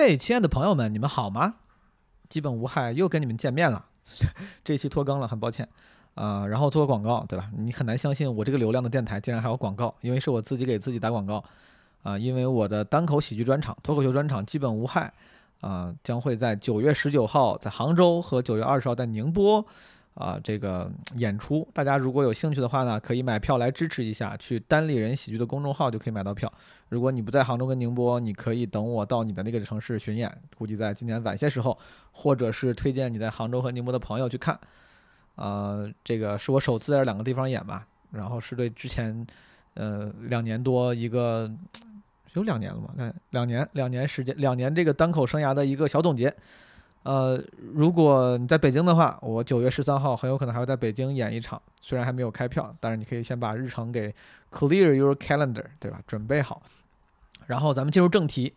嘿，亲爱的朋友们，你们好吗？基本无害，又跟你们见面了。这期拖更了，很抱歉。啊、然后做个广告，对吧？你很难相信我这个流量的电台竟然还有广告，因为是我自己给自己打广告。啊、因为我的单口喜剧专场、脱口秀专场基本无害，啊、将会在九月十九号在杭州和九月二十号在宁波，啊、这个演出。大家如果有兴趣的话呢，可以买票来支持一下，去单立人喜剧的公众号就可以买到票。如果你不在杭州跟宁波，你可以等我到你的那个城市巡演，估计在今年晚些时候，或者是推荐你在杭州和宁波的朋友去看。呃，这个是我首次在这两个地方演吧，然后是对之前呃两年多一个有两年了吗？两两年两年时间两年这个单口生涯的一个小总结。呃，如果你在北京的话，我九月十三号很有可能还会在北京演一场，虽然还没有开票，但是你可以先把日程给 clear your calendar，对吧？准备好。然后咱们进入正题。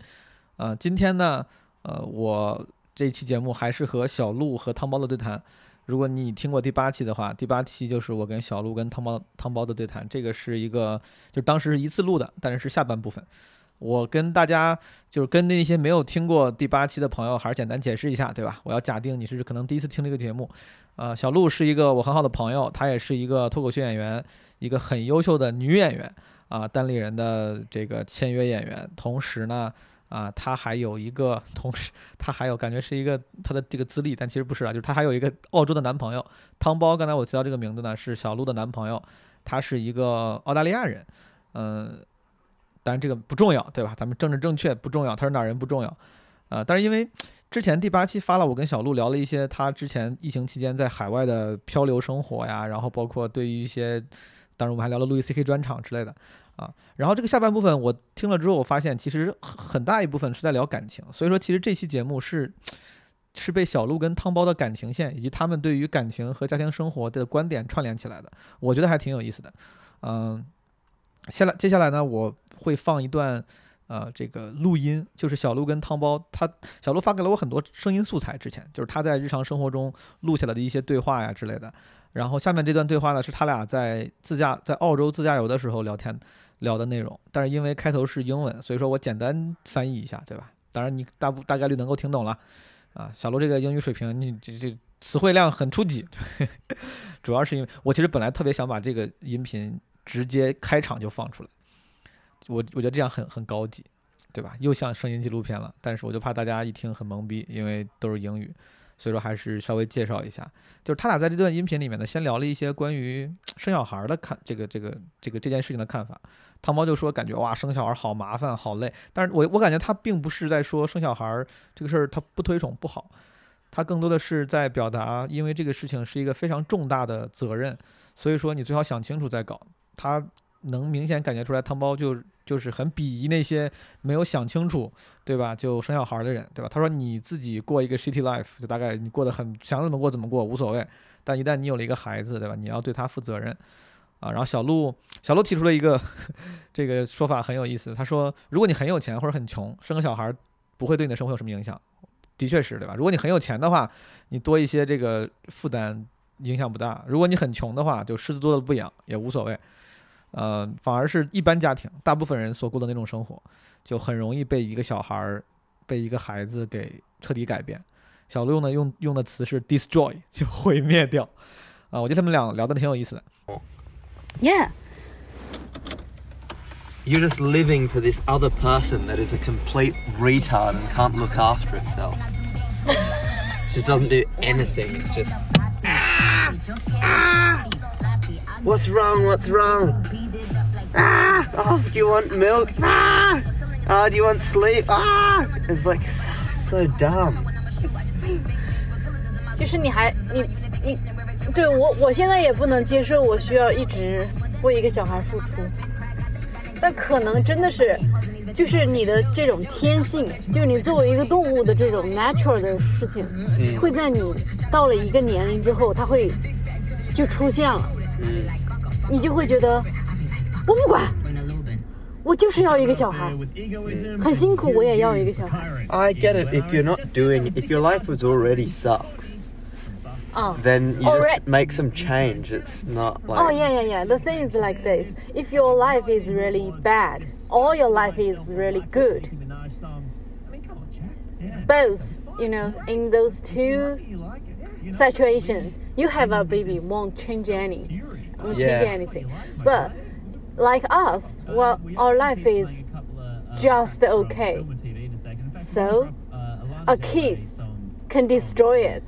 呃，今天呢，呃，我这期节目还是和小鹿和汤包的对谈。如果你听过第八期的话，第八期就是我跟小鹿跟汤包汤包的对谈。这个是一个，就当时是一次录的，但是是下半部分。我跟大家就是跟那些没有听过第八期的朋友，还是简单解释一下，对吧？我要假定你是可能第一次听这个节目。呃，小鹿是一个我很好的朋友，她也是一个脱口秀演员，一个很优秀的女演员啊，单立人的这个签约演员。同时呢，啊，她还有一个，同时她还有感觉是一个她的这个资历，但其实不是啊，就是她还有一个澳洲的男朋友汤包。刚才我提到这个名字呢，是小鹿的男朋友，他是一个澳大利亚人，嗯。当然这个不重要，对吧？咱们政治正确不重要，他是哪人不重要，啊、但是因为之前第八期发了，我跟小鹿聊了一些他之前疫情期间在海外的漂流生活呀，然后包括对于一些，当然我们还聊了路易 C K 专场之类的啊。然后这个下半部分我听了之后，我发现其实很大一部分是在聊感情，所以说其实这期节目是是被小鹿跟汤包的感情线以及他们对于感情和家庭生活的观点串联起来的，我觉得还挺有意思的，嗯。下来，接下来呢，我会放一段，呃，这个录音，就是小鹿跟汤包，他小鹿发给了我很多声音素材，之前就是他在日常生活中录下来的一些对话呀之类的。然后下面这段对话呢，是他俩在自驾在澳洲自驾游的时候聊天聊的内容，但是因为开头是英文，所以说我简单翻译一下，对吧？当然你大不大概率能够听懂了，啊，小鹿这个英语水平，你这这词汇量很初级，主要是因为我其实本来特别想把这个音频。直接开场就放出来，我我觉得这样很很高级，对吧？又像声音纪录片了，但是我就怕大家一听很懵逼，因为都是英语，所以说还是稍微介绍一下。就是他俩在这段音频里面呢，先聊了一些关于生小孩的看这个这个这个这件事情的看法。汤猫就说感觉哇，生小孩好麻烦好累，但是我我感觉他并不是在说生小孩这个事儿他不推崇不好，他更多的是在表达，因为这个事情是一个非常重大的责任，所以说你最好想清楚再搞。他能明显感觉出来，汤包就就是很鄙夷那些没有想清楚，对吧？就生小孩的人，对吧？他说你自己过一个 shitty life，就大概你过得很想怎么过怎么过无所谓，但一旦你有了一个孩子，对吧？你要对他负责任啊。然后小鹿小鹿提出了一个 这个说法很有意思，他说如果你很有钱或者很穷，生个小孩不会对你的生活有什么影响，的确是对吧？如果你很有钱的话，你多一些这个负担影响不大；如果你很穷的话，就狮子多了不痒也无所谓。呃，反而是一般家庭，大部分人所过的那种生活，就很容易被一个小孩儿、被一个孩子给彻底改变。小鹿呢用用的词是 destroy，就毁灭掉。啊、我觉得他们俩聊的挺有意思的。Yeah. You're just living for this other person that is a complete retard and can't look after itself. just doesn't do anything. It's just. "Ah! Ah! What's wrong? What's wrong? Ah! Oh, do you want milk? Ah! Ah, do you want sleep? Ah! It's like so, so dumb. 就是你还你你，对我我现在也不能接受，我需要一直为一个小孩付出。但可能真的是，就是你的这种天性，就是你作为一个动物的这种 natural 的事情，会在你到了一个年龄之后，它会就出现了，你就会觉得我不管，我就是要一个小孩，很辛苦，我也要一个小孩 I get it. If you're not doing it, if your life was already sucks, 啊。 then you Alright. just make some change. It's not like. Oh yeah, yeah, yeah. The thing is like this: if your life is really bad, or your life is really good, both, you know, in those two situations, you have a baby won't change any, won't Yeah. change anything. But like us, well, our life is just okay. So a kid can destroy it.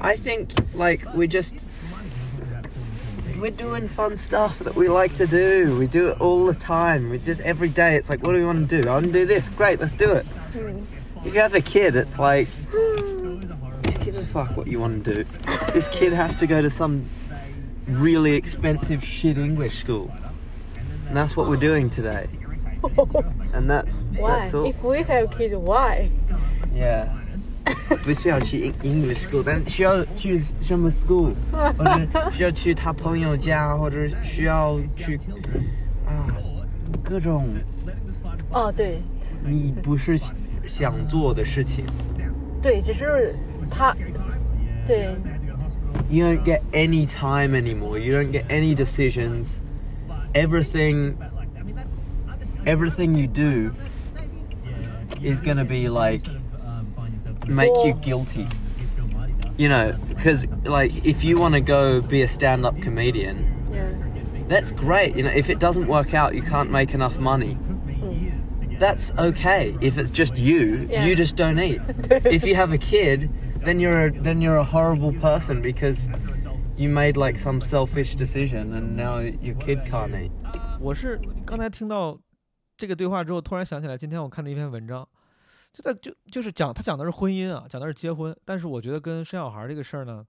I think like we just we're doing fun stuff that we like to do. We do it all the time. We just every day. It's like, what do we want to do? I want to do this. Great, let's do it. Hmm. If you have a kid. It's like, who gives a fuck what you want to do? This kid has to go to some really expensive shit English school, and that's what we're doing today. And that's Why? that's all. If we have kids, why? Yeah. 不需要去 English school，但需要去什么 school，或者需要去他朋友家，或者需要去啊各种哦，对你不是想做的事情。对，只是他，对 You don't get any time anymore. You don't get any decisions. Everything, everything you do is gonna be like make you guilty. You know, because like if you want to go be a stand-up comedian,，yeah，that's great. You know, if it doesn't work out, you can't make enough money. That's okay. If it's just you, Yeah. you just don't eat. if you have a kid, then you're a, then you're a horrible person because you made like some selfish decision and now your kid can't eat. 我是刚才听到这个对话之后，突然想起来今天我看的一篇文章，就在就就是讲他讲的是婚姻啊，讲的是结婚，但是我觉得跟生小孩这个事儿呢，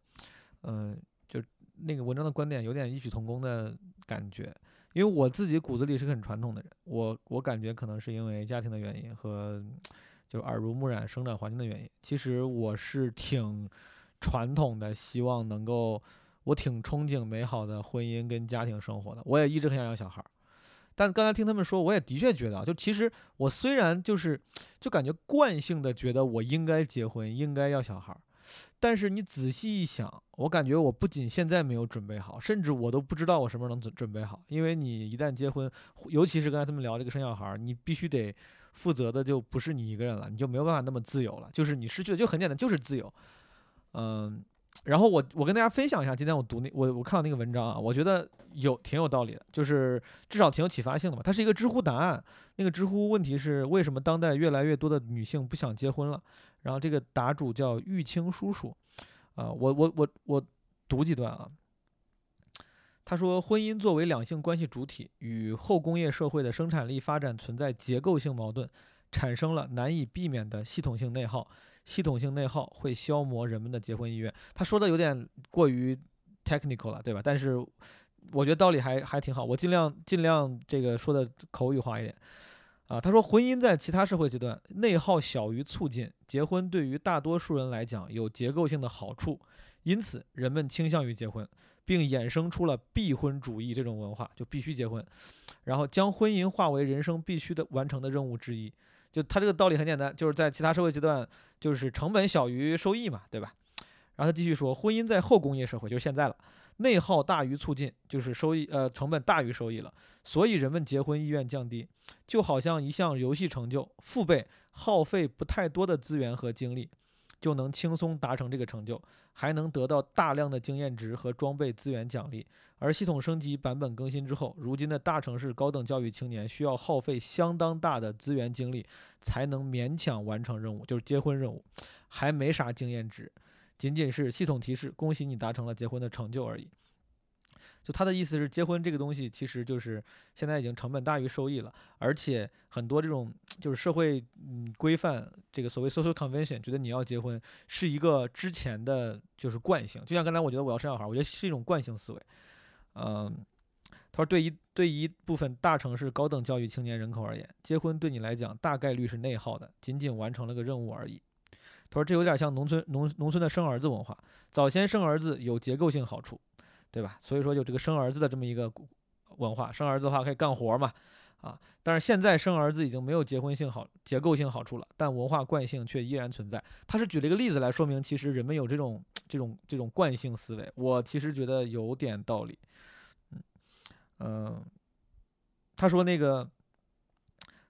嗯、就那个文章的观点有点异曲同工的感觉。因为我自己骨子里是个很传统的人，我我感觉可能是因为家庭的原因和就耳濡目染生长环境的原因。其实我是挺传统的，希望能够我挺憧憬美好的婚姻跟家庭生活的。我也一直很想要小孩儿，但刚才听他们说，我也的确觉得啊，就其实我虽然就是就感觉惯性的觉得我应该结婚，应该要小孩儿，但是你仔细一想，我感觉我不仅现在没有准备好，甚至我都不知道我什么时候能准准备好。因为你一旦结婚，尤其是刚才他们聊这个生小孩儿，你必须得负责的就不是你一个人了，你就没有办法那么自由了，就是你失去的就很简单，就是自由。嗯，然后我我跟大家分享一下，今天我读那我我看到那个文章啊，我觉得有挺有道理的，就是至少挺有启发性的嘛。它是一个知乎答案，那个知乎问题是为什么当代越来越多的女性不想结婚了？然后这个答主叫玉清叔叔，啊、我我我我读几段啊。他说，婚姻作为两性关系主体，与后工业社会的生产力发展存在结构性矛盾，产生了难以避免的系统性内耗。系统性内耗会消磨人们的结婚意愿。他说的有点过于 technical 了，对吧？但是我觉得道理还还挺好，我尽量尽量这个说的口语化一点。啊，他说，婚姻在其他社会阶段内耗小于促进，结婚对于大多数人来讲有结构性的好处，因此人们倾向于结婚，并衍生出了必婚主义这种文化，就必须结婚，然后将婚姻化为人生必须的完成的任务之一。就他这个道理很简单，就是在其他社会阶段，就是成本小于收益嘛，对吧？然后他继续说，婚姻在后工业社会，就是现在了，内耗大于促进，就是收益呃成本大于收益了，所以人们结婚意愿降低，就好像一项游戏成就，父辈耗费不太多的资源和精力，就能轻松达成这个成就，还能得到大量的经验值和装备资源奖励。而系统升级、版本更新之后，如今的大城市高等教育青年需要耗费相当大的资源精力，才能勉强完成任务，就是结婚任务，还没啥经验值，仅仅是系统提示恭喜你达成了结婚的成就而已。就他的意思是，结婚这个东西其实就是现在已经成本大于收益了，而且很多这种就是社会嗯规范，这个所谓 social convention，觉得你要结婚是一个之前的就是惯性，就像刚才我觉得我要生小孩，我觉得是一种惯性思维。嗯，他说对一对一部分大城市高等教育青年人口而言，结婚对你来讲大概率是内耗的，仅仅完成了个任务而已。他说这有点像农村农农村的生儿子文化，早先生儿子有结构性好处，对吧？所以说有这个生儿子的这么一个文化，生儿子的话可以干活嘛，啊，但是现在生儿子已经没有结婚性好结构性好处了，但文化惯性却依然存在。他是举了一个例子来说明，其实人们有这种这种这种惯性思维，我其实觉得有点道理。嗯嗯，他说那个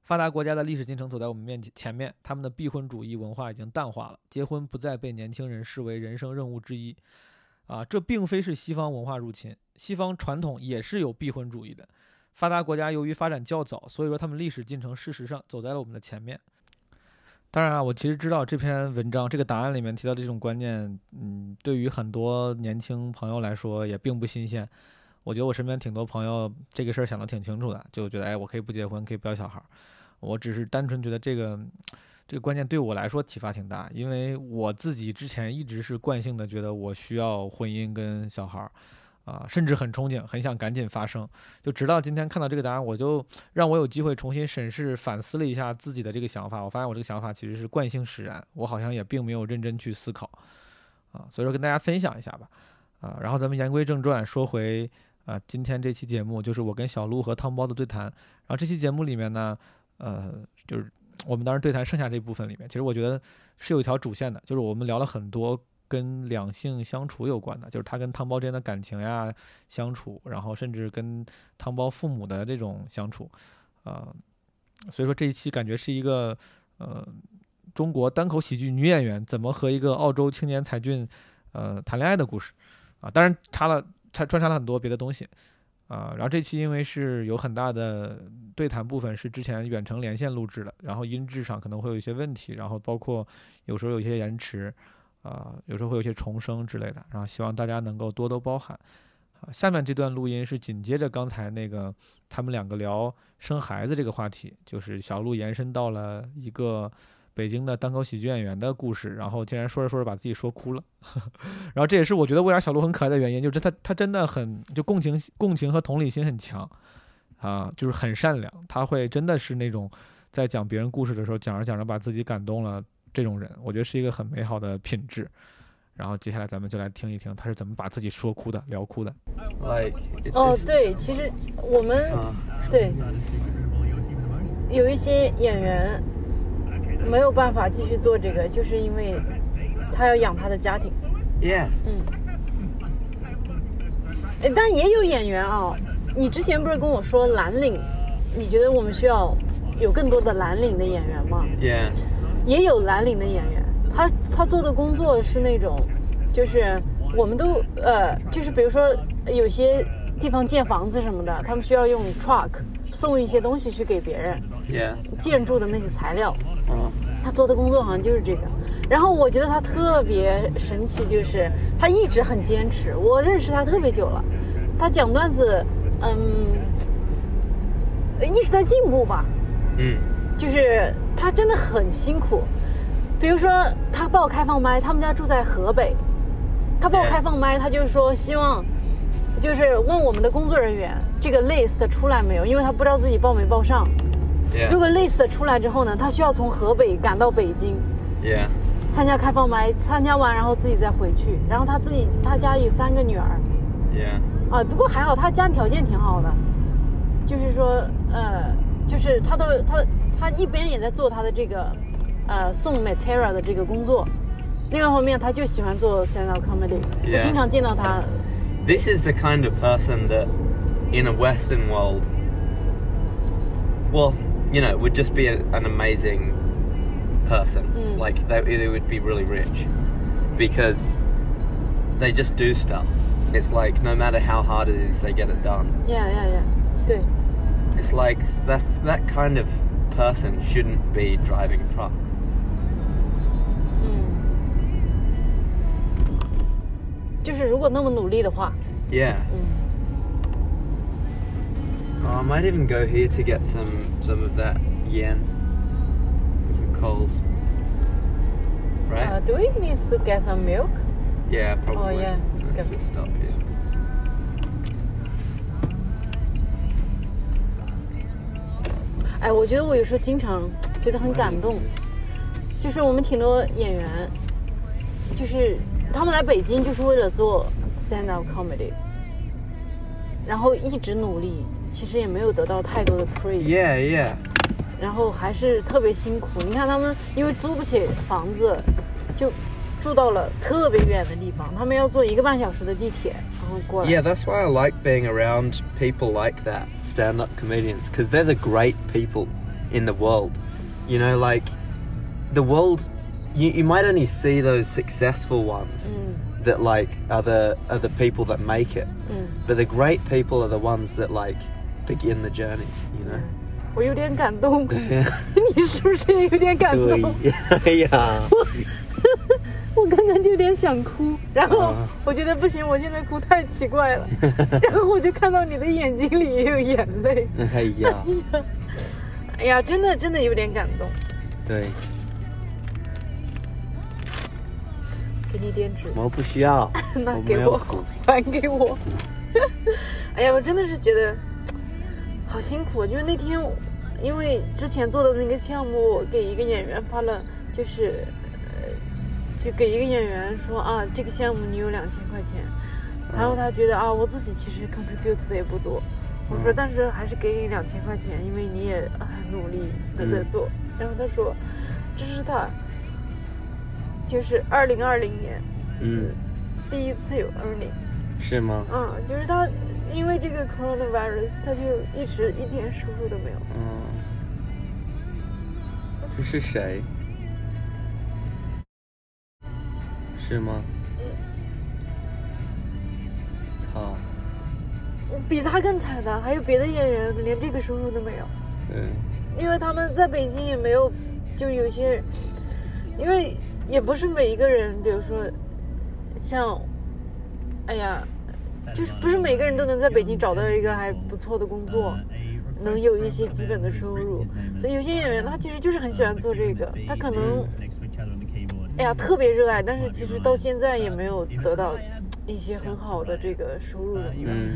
发达国家的历史进程走在我们面前前面，他们的避婚主义文化已经淡化了，结婚不再被年轻人视为人生任务之一。啊，这并非是西方文化入侵，西方传统也是有避婚主义的。发达国家由于发展较早，所以说他们历史进程事实上走在了我们的前面。当然啊，我其实知道这篇文章这个答案里面提到的这种观念，嗯，对于很多年轻朋友来说也并不新鲜。我觉得我身边挺多朋友这个事儿想得挺清楚的，就觉得哎，我可以不结婚，可以不要小孩儿。我只是单纯觉得这个这个观念对我来说启发挺大，因为我自己之前一直是惯性的觉得我需要婚姻跟小孩儿，啊，甚至很憧憬，很想赶紧发生。就直到今天看到这个答案，我就让我有机会重新审视、反思了一下自己的这个想法。我发现我这个想法其实是惯性使然，我好像也并没有认真去思考，啊，所以说跟大家分享一下吧，啊，然后咱们言归正传，说回啊，今天这期节目就是我跟小鹿和汤包的对谈。然后这期节目里面呢。呃，就是我们当时对谈剩下这部分里面，其实我觉得是有一条主线的，就是我们聊了很多跟两性相处有关的，就是他跟汤包之间的感情呀、相处，然后甚至跟汤包父母的这种相处，呃，所以说这一期感觉是一个呃中国单口喜剧女演员怎么和一个澳洲青年才俊呃谈恋爱的故事啊，当然插了插穿插了很多别的东西。啊，然后这期因为是有很大的对谈部分是之前远程连线录制的，然后音质上可能会有一些问题，然后包括有时候有一些延迟，啊，有时候会有一些重声之类的，然后希望大家能够多多包涵。啊，下面这段录音是紧接着刚才那个他们两个聊生孩子这个话题，就是小鹿延伸到了一个。北京的单口喜剧演员的故事，然后竟然说着说着把自己说哭了，然后这也是我觉得为啥小鹿很可爱的原因，就是他他真的很就共情共情和同理心很强啊，就是很善良，他会真的是那种在讲别人故事的时候讲着讲着把自己感动了这种人，我觉得是一个很美好的品质。然后接下来咱们就来听一听他是怎么把自己说哭的、聊哭的。哦，对，其实我们对有一些演员。没有办法继续做这个，就是因为他要养他的家庭。Yeah。嗯。哎，但也有演员啊，你之前不是跟我说蓝领？你觉得我们需要有更多的蓝领的演员吗？Yeah。也有蓝领的演员，他他做的工作是那种，就是我们都呃，就是比如说有些地方建房子什么的，他们需要用 truck 送一些东西去给别人。建筑的那些材料。他做的工作好像就是这个，然后我觉得他特别神奇，就是他一直很坚持。我认识他特别久了，他讲段子，嗯，一直在进步吧。嗯，就是他真的很辛苦。比如说他报开放麦，他们家住在河北，他报开放麦，他就说希望，就是问我们的工作人员这个 list 出来没有，因为他不知道自己报没报上。如果 list 出来之后呢，他需要从河北赶到北京，Yeah，参加开放麦，参加完然后自己再回去。然后他自己他家有三个女儿，Yeah，啊，不过还好他家条件挺好的，就是说呃，就是他都他他一边也在做他的这个呃送 material 的这个工作，另外一方面他就喜欢做 stand up comedy，我经常见到他。This is the kind of person that in a Western world, well. you know, would just be a, an amazing person. Mm. Like they, they would be really rich because they just do stuff. It's like no matter how hard it is, they get it done. Yeah, yeah, yeah. 对. It's like that's that kind of person shouldn't be driving trucks. 嗯，就是如果那么努力的话。Yeah. 嗯。 Oh, I might even go here to get some some of that yen. Get some coals. Right? Uh, do we need to get some milk? Yeah, probably. Oh yeah, let's, let's just stop here. 哎，我觉得我有时候经常觉得很感动，就是我们挺多演员，就是他们来北京就是为了做 stand up comedy，然后一直努力， 其实也没有得到太多的 praise。Yeah, yeah. 然后还是特别辛苦。你看他们因为租不起房子，就住到了特别远的地方。他们要坐一个半小时的地铁，然后过来。Yeah, that's why I like being around people like that, stand-up comedians, because they're the great people. in the world. You know, like the world. You, you might only see those successful ones that like are the are the people that make it, but the great people are the ones that like begin the journey. You know. 我有点感动，你是不是也有点感动？哎呀，我刚刚就有点想哭，然后啊。我觉得不行，我现在哭太奇怪了，然后我就看到你的眼睛里也有眼泪，哎呀，哎呀，真的真的有点感动，对，给你点纸，我不需要，那给我还给我。哎呀，我真的是觉得好辛苦，就是那天因为之前做的那个项目，我给一个演员发了，就是呃，就给一个演员说啊，这个项目你有两千块钱，然后他觉得啊，我自己其实 contribute 的也不多。我说，但是还是给你两千块钱，因为你也很努力的在做。然后他说，这是他，就是二零二零年嗯，第一次有 earning。是吗？嗯，就是他因为这个 coronavirus，他就一直一点收入都没有。嗯，这是谁？是吗？嗯操，比他更惨的还有别的演员，连这个收入都没有，对，因为他们在北京也没有，就有些人，因为也不是每一个人，比如说像，哎呀，就是不是每个人都能在北京找到一个还不错的工作，能有一些基本的收入，所以有些演员他其实就是很喜欢做这个，他可能。哎呀，特别热爱，但是其实到现在也没有得到一些很好的这个收入的。嗯，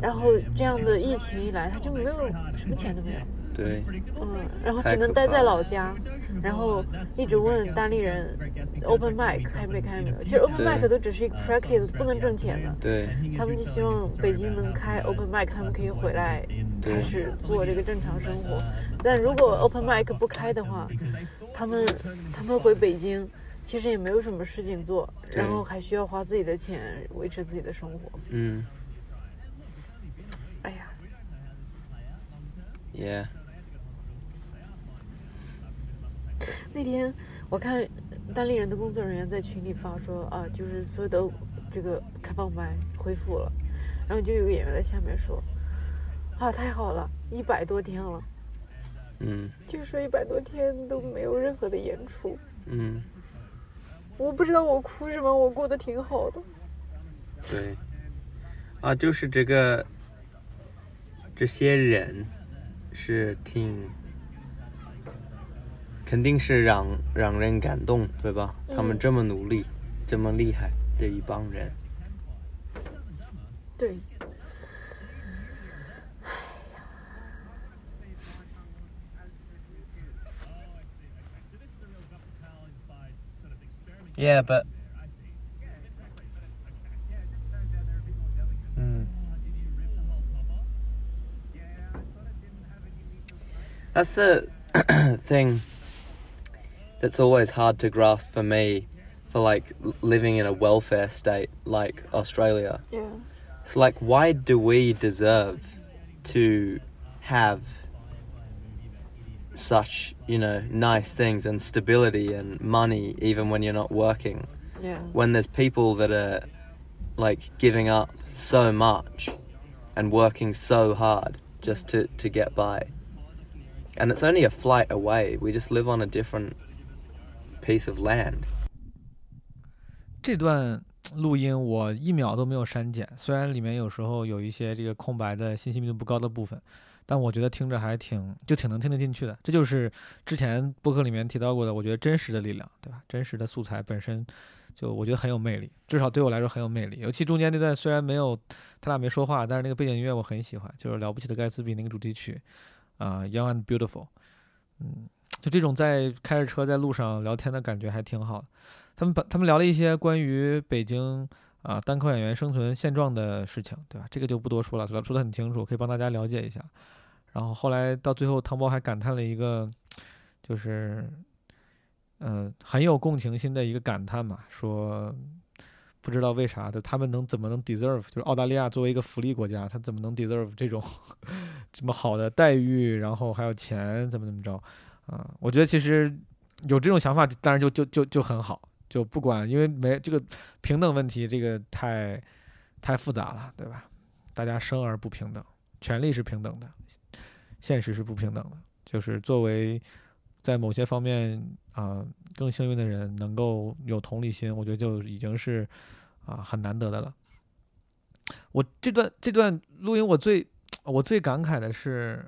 然后这样的疫情一来，他就没有什么钱都没有，对，嗯，然后只能待在老家，然后一直问当地人 open mic 开没开没有。其实 open mic 都只是一个 practice，不能挣钱的。对，他们就希望北京能开 open mic，他们可以回来开始做这个正常生活。但如果 open mic 不开的话，他们他们回北京，其实也没有什么事情做，然后还需要花自己的钱维持自己的生活。嗯。哎呀，，Yeah，那天我看单立人的工作人员在群里发说啊，就是所有的这个开放麦恢复了，然后就有个演员在下面说啊，太好了，一百多天了。嗯就说一百多天都没有任何的演出，嗯，我不知道我哭什么，我过得挺好的。对，啊，就是这个这些人是挺，肯定是让让人感动，对吧？他们嗯这么努力，这么厉害的一帮人，对，Yeah, but. Hmm. That's the thing that's always hard to grasp for me, for like living in a welfare state like Australia. yeah. It's like, why do we deserve to have such, you know, nice things and stability and money even when you're not working? Yeah. When there's people that are like giving up so much and working so hard just to, to get by. And it's only a flight away. We just live on a different piece of land. 这段录音我一秒都没有删减，虽然里面有时候有一些这个空白的信息密度不高的部分，但我觉得听着还挺就挺能听得进去的。这就是之前播客里面提到过的，我觉得真实的力量，对吧？真实的素材本身就我觉得很有魅力，至少对我来说很有魅力。尤其中间那段虽然没有他俩没说话，但是那个背景音乐我很喜欢，就是《了不起的盖茨比》那个主题曲啊、y o u n g and Beautiful》，嗯，就这种在开着车在路上聊天的感觉还挺好的。他们把他们聊了一些关于北京啊单口演员生存现状的事情，对吧？这个就不多说了，说说的很清楚，可以帮大家了解一下。然后后来到最后，汤包还感叹了一个，就是，嗯、很有共情心的一个感叹嘛，说不知道为啥的，他们能怎么能 deserve，就是澳大利亚作为一个福利国家，他怎么能 deserve 这种 这么好的待遇，然后还有钱，怎么怎么着，啊、我觉得其实有这种想法，当然就就就就很好，就不管，因为没这个平等问题，这个太太复杂了，对吧？大家生而不平等，权利是平等的，现实是不平等的。就是作为在某些方面啊、更幸运的人，能够有同理心，我觉得就已经是啊、很难得的了。我这段这段录音，我最我最感慨的是，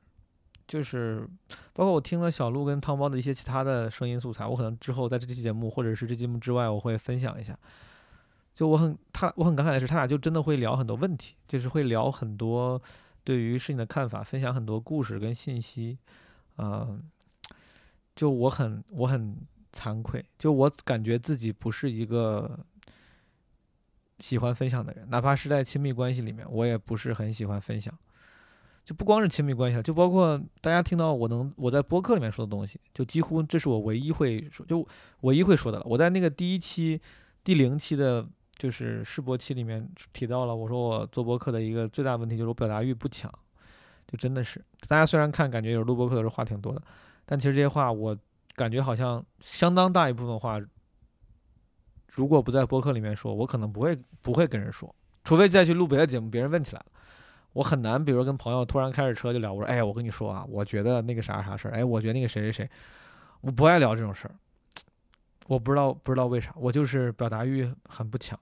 就是包括我听了小鹿跟汤包的一些其他的声音素材，我可能之后在这期节目或者是这节目之外，我会分享一下。就我很他我很感慨的是，他俩就真的会聊很多问题，就是会聊很多对于事情的看法，分享很多故事跟信息。嗯、就我很我很惭愧，就我感觉自己不是一个喜欢分享的人，哪怕是在亲密关系里面，我也不是很喜欢分享。就不光是亲密关系了，就包括大家听到我能我在播客里面说的东西，就几乎这是我唯一会说，就唯一会说的了。我在那个第一期、第零期的，就是试播期里面提到了，我说我做播客的一个最大问题就是我表达欲不强，就真的是大家虽然看感觉有录播客的时候话挺多的，但其实这些话我感觉好像相当大一部分话，如果不在播客里面说，我可能不会不会跟人说，除非再去录别的节目，别人问起来了。我很难，比如跟朋友突然开着车就聊，我说，哎，我跟你说啊，我觉得那个啥啥事儿，哎，我觉得那个谁谁谁，我不爱聊这种事儿，我不知道不知道为啥，我就是表达欲很不强，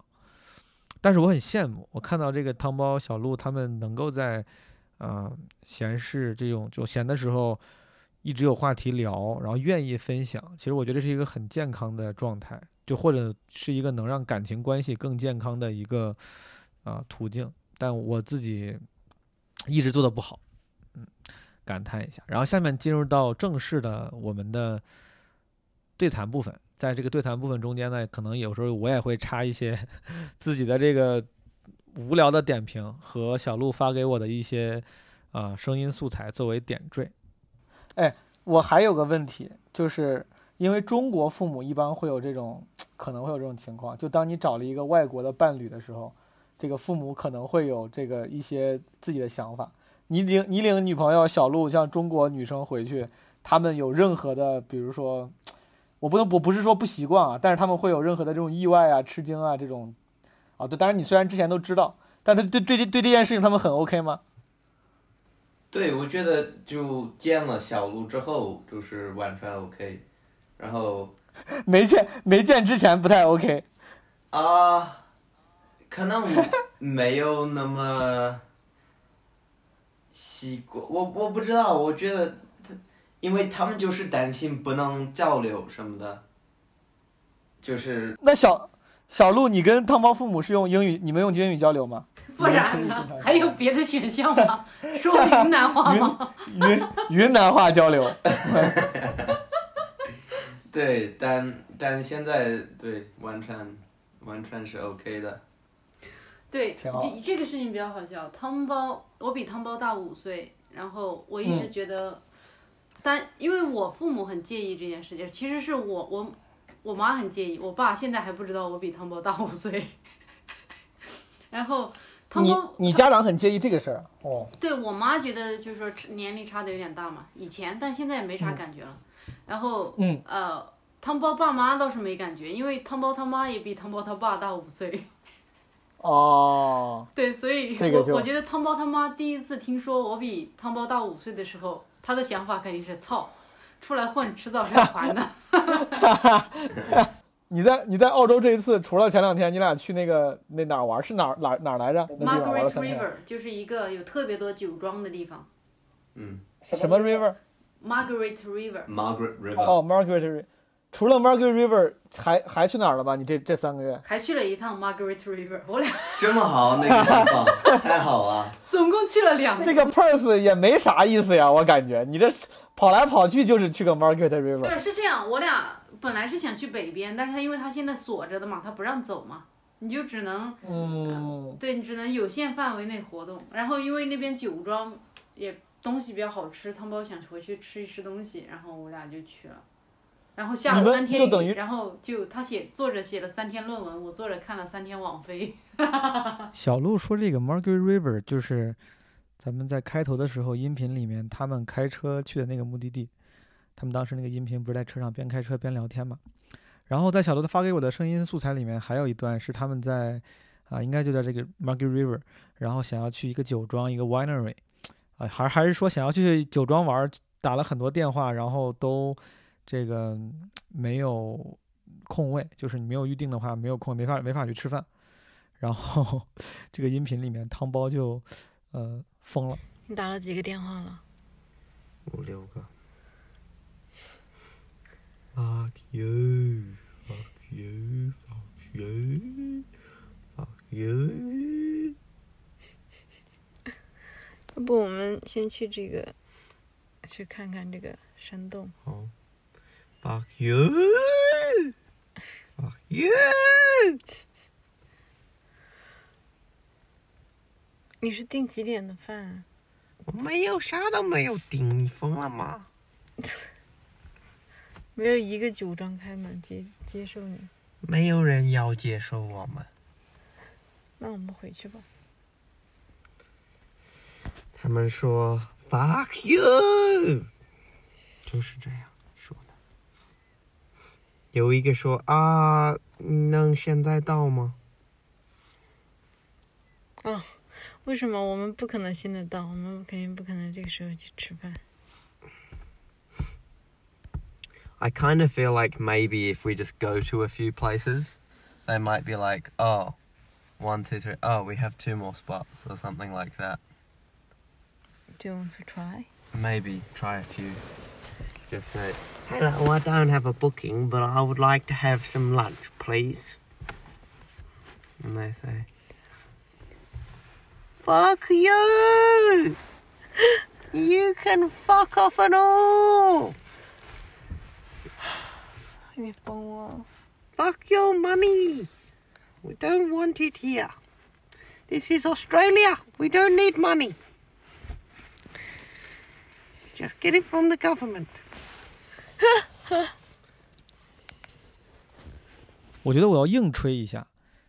但是我很羡慕，我看到这个汤包、小鹿他们能够在，呃，闲适这种就闲的时候，一直有话题聊，然后愿意分享，其实我觉得这是一个很健康的状态，就或者是一个能让感情关系更健康的一个啊、途径，但我自己一直做的不好，嗯，感叹一下。然后下面进入到正式的我们的对谈部分，在这个对谈部分中间呢，可能有时候我也会插一些 自己的这个无聊的点评和小鹿发给我的一些啊、声音素材作为点缀。哎，我还有个问题，就是因为中国父母一般会有这种可能会有这种情况，就当你找了一个外国的伴侣的时候，这个父母可能会有这个一些自己的想法。你领你领女朋友小鹿像中国女生回去，他们有任何的，比如说，我不能我不是说不习惯啊，但是他们会有任何的这种意外啊、吃惊啊这种，啊，对，当然你虽然之前都知道，但他对对这对这件事情他们很 OK 吗？对，我觉得就见了小鹿之后就是完全 OK，然后没见没见之前不太 OK。啊，可能我没有那么习惯，我我不知道，我觉得他，因为他们就是担心不能交流什么的，就是那小小鹿，你跟汤包父母是用英语，你们用英语交流吗？不然呢？还有别的选项吗？说云南话吗？云云南话交流。对，但但现在对完全完全是 OK 的，对，挺好这这个事情比较好笑。汤包，我比汤包大五岁，然后我一直觉得，但因为我父母很介意这件事情，其实是我我我妈很介意，我爸现在还不知道我比汤包大五岁。然后汤你包，你家长很介意这个事儿哦？对我妈觉得就是说年龄差的有点大嘛，以前但现在也没啥感觉了。然后嗯呃，汤包爸妈倒是没感觉，因为汤包他妈也比汤包他爸大五岁。哦，对，所以这个我我觉得汤包他妈第一次听说我比汤包大五岁的时候，他的想法肯定是操，出来混迟早是要还的。你在你在澳洲这一次，除了前两天你俩去那个那哪儿玩，是哪儿哪儿哪儿来着？Margaret。River 就是一个有特别多酒庄的地方。嗯什么 river？Margaret River，，Margaret River，、哦，Margaret River。除了 Margaret River，还还去哪儿了吧？你这这三个月？还去了一趟 Margaret River，我俩 这么好那个地方，太好了。总共去了两次。这个 Perth 也没啥意思呀，我感觉你这跑来跑去就是去个 Margaret River。对，是这样，我俩本来是想去北边，但是他因为他现在锁着的嘛，他不让走嘛，你就只能嗯，对你只能有限范围内活动。然后因为那边酒庄也东西比较好吃，汤包想回去吃一吃东西，然后我俩就去了。然后下了三天雨，就等于然后就他写作者写了三天论文，我作者看了三天网飞。小鹿说这个 Margaret River 就是咱们在开头的时候音频里面他们开车去的那个目的地，他们当时那个音频不是在车上边开车边聊天嘛？然后在小鹿他发给我的声音素材里面，还有一段是他们在啊，应该就在这个 Muggy River，然后想要去一个酒庄一个 winery，啊，还还是说想要去酒庄玩儿，打了很多电话，然后都这个没有空位，就是你没有预定的话，没有空，没法没法去吃饭。然后这个音频里面汤包就呃疯了，你打了几个电话了？五六个。Fuck you, fuck you, fuck you, fuck you. 要不我们先去这个，去看看这个山洞。好。Fuck you, fuck you. 你是订几点的饭？我没有啥都没有订，你疯了吗？没有一个酒庄开门接接受你，没有人要接受我们。那我们回去吧。他们说 “fuck you”，就是这样。有一个说啊，你能现在到吗？为什么我们不可能现在到？我们肯定不可能这个时候去吃饭。 I kind of feel like maybe if we just go to a few places, they might be like, oh, one, two, three, oh, we have two more spots or something like that. Do you want to try? Maybe try a few. Just say, hello, I don't have a booking, but I would like to have some lunch, please. And they say, fuck you! You can fuck off and all! Fuck your money! We don't want it here. This is Australia. We don't need money. Just get it from the government. 我觉得我要硬吹一下，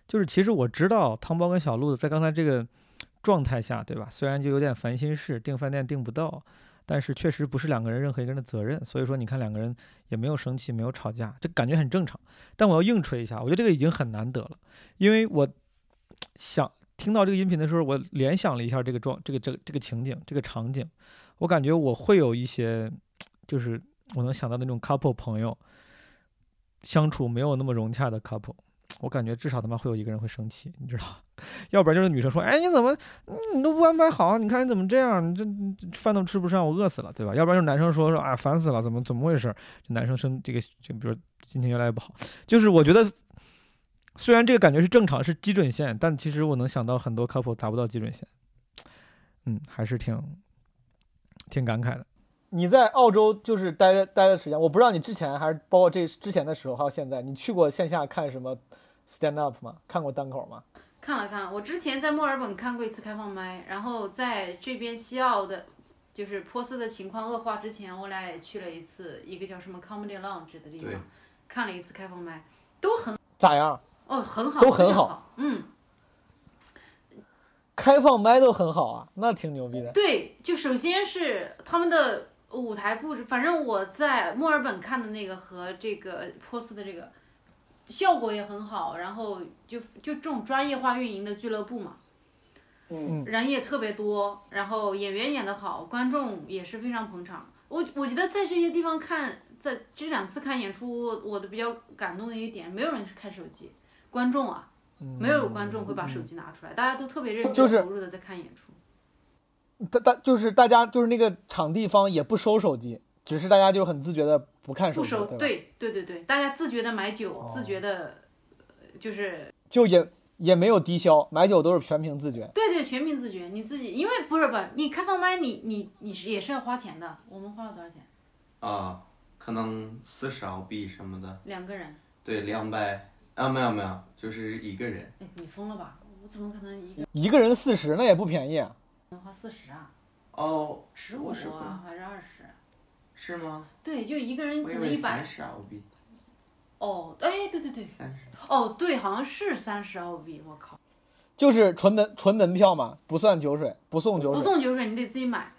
就是其实我知道汤包跟小鹿在刚才这个状态下，对吧？虽然就有点烦心事，订饭店订不到，但是确实不是两个人任何一个人的责任。所以说，你看两个人也没有生气，没有吵架，这感觉很正常。但我要硬吹一下，我觉得这个已经很难得了，因为我想听到这个音频的时候，我联想了一下这个状、这个、这个、这个情景、这个场景，我感觉我会有一些，就是我能想到那种 couple 朋友。相处没有那么融洽的 couple，我感觉至少他妈会有一个人会生气，你知道？要不然就是女生说：“哎，你怎么你都不安排好？你看你怎么这样？你这饭都吃不上，我饿死了，对吧？”要不然就是男生说：“说啊，烦死了，怎么怎么回事？”这男生生这个就比如心情越来越不好，就是我觉得虽然这个感觉是正常，是基准线，但其实我能想到很多 couple 达不到基准线，嗯，还是挺挺感慨的。你在澳洲就是待着待的时间，我不知道你之前还是包括这之前的时候，还有现在，你去过线下看什么 stand up 吗？看过单口吗？看了看了，我之前在墨尔本看过一次开放麦，然后在这边西澳的，就是波斯的情况恶化之前，我俩也去了一次一个叫什么 Comedy Lounge 的地方，看了一次开放麦，都很咋样？哦很好，都很好好，嗯，开放麦都很好啊，那挺牛逼的。对，就首先是他们的舞台布置，反正我在墨尔本看的那个和这个波斯的这个效果也很好，然后就就这种专业化运营的俱乐部嘛，嗯人也特别多，然后演员演得好，观众也是非常捧场。我我觉得在这些地方看，在这两次看演出，我的比较感动的一点，没有人看手机，观众啊，没有观众会把手机拿出来，大家都特别认真投入的在看演出。大大就是大家就是那个场地方也不收手机，只是大家就很自觉的不看手机，不收，对？对对对对，大家自觉的买酒，哦自觉的，就是就也也没有低消，买酒都是全凭自觉。对对，全凭自觉。你自己，因为不是不是，你开放麦你，你你是也是要花钱的。我们花了多少钱？啊，可能四十澳币什么的，两个人。对，两百啊，没有没有，就是一个人。哎，你疯了吧？我怎么可能一个一个人四十，那也不便宜啊。人花四十啊？哦，十五我是啊，还是二十？是吗？对，就一个人我以为可能一百三。十澳币，哦，哎，对对对，三十。哦对，好像是三十澳币。我靠，就是纯门纯门票嘛，不算酒水，不送酒水不。送酒水，你得自己买。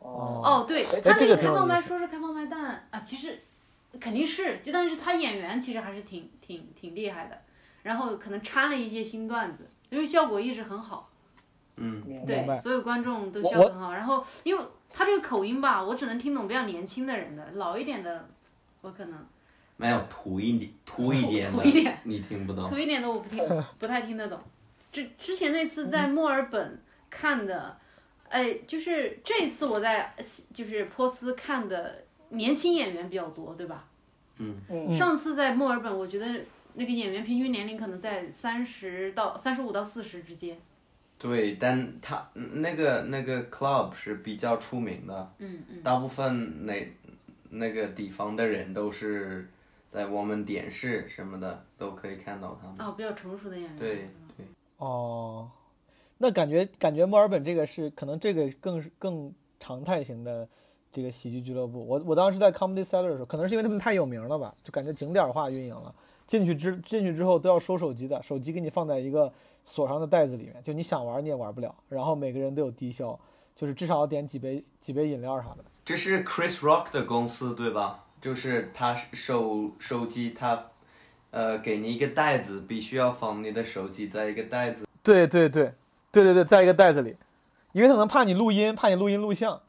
哦，哦，对哎他那个开放麦说是开放麦，但啊，其实肯定是，就但是他演员其实还是挺挺挺厉害的，然后可能掺了一些新段子，因为效果一直很好，嗯，对，所有观众都我我笑得很好。然后因为他这个口音吧，我只能听懂比较年轻的人的，老一点的我可能没有土一点，土一点，土一点 你听不懂土。一点的我不听，不太听得懂。之之前那次在墨尔本看的，哎，就是这次我在就是波斯看的年轻演员比较多，对吧？嗯嗯上次在墨尔本，我觉得那个演员平均年龄可能在三十到三十五到四十之间。对，但他那个那个 club 是比较出名的，嗯嗯。大部分那那个地方的人都是在我们电视什么的都可以看到他们。哦，比较成熟的演员。对对，哦，那感觉感觉墨尔本这个是可能这个更是更常态型的这个喜剧俱乐部。我我当时在 Comedy Cellar 的时候，可能是因为他们太有名了吧，就感觉景点化运营了。进去之进去之后都要收手机的，手机给你放在一个锁上的袋子里面，就你想玩你也玩不了。然后每个人都有低消，就是至少要点几杯几杯饮料啥的。这是 Chris Rock 的公司对吧？就是他手手机他呃给你一个袋子，必须要放你的手机在一个袋子。对对对对对对，在一个袋子里，因为他可能怕你录音，怕你录音录像。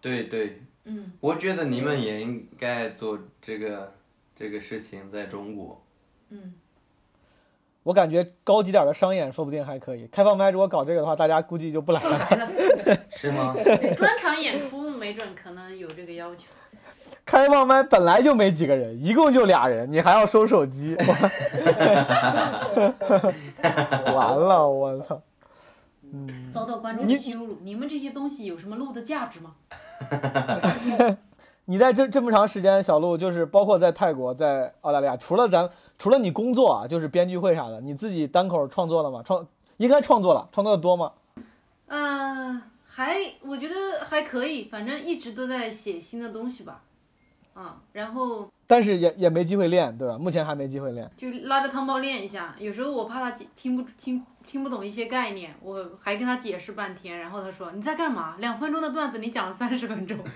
对对，嗯，我觉得你们也应该做这个这个事情在中国。嗯，我感觉高级点的商演说不定还可以。开放麦如果搞这个的话，大家估计就不来了。来了。是吗？专场演出没准可能有这个要求。开放麦本来就没几个人，一共就俩人，你还要收手机，完了，我操！嗯，遭到观众羞辱，你们这些东西有什么录的价值吗？你在这这么长时间，小鹿就是包括在泰国、在澳大利亚，除了咱除了你工作啊，就是编剧会啥的，你自己单口创作了吗？创应该创作了，创作的多吗？呃，还我觉得还可以，反正一直都在写新的东西吧。啊，然后但是也也没机会练，对吧？目前还没机会练。就拉着汤包练一下。有时候我怕他听不听听不懂一些概念，我还跟他解释半天。然后他说你在干嘛？两分钟的段子你讲了三十分钟。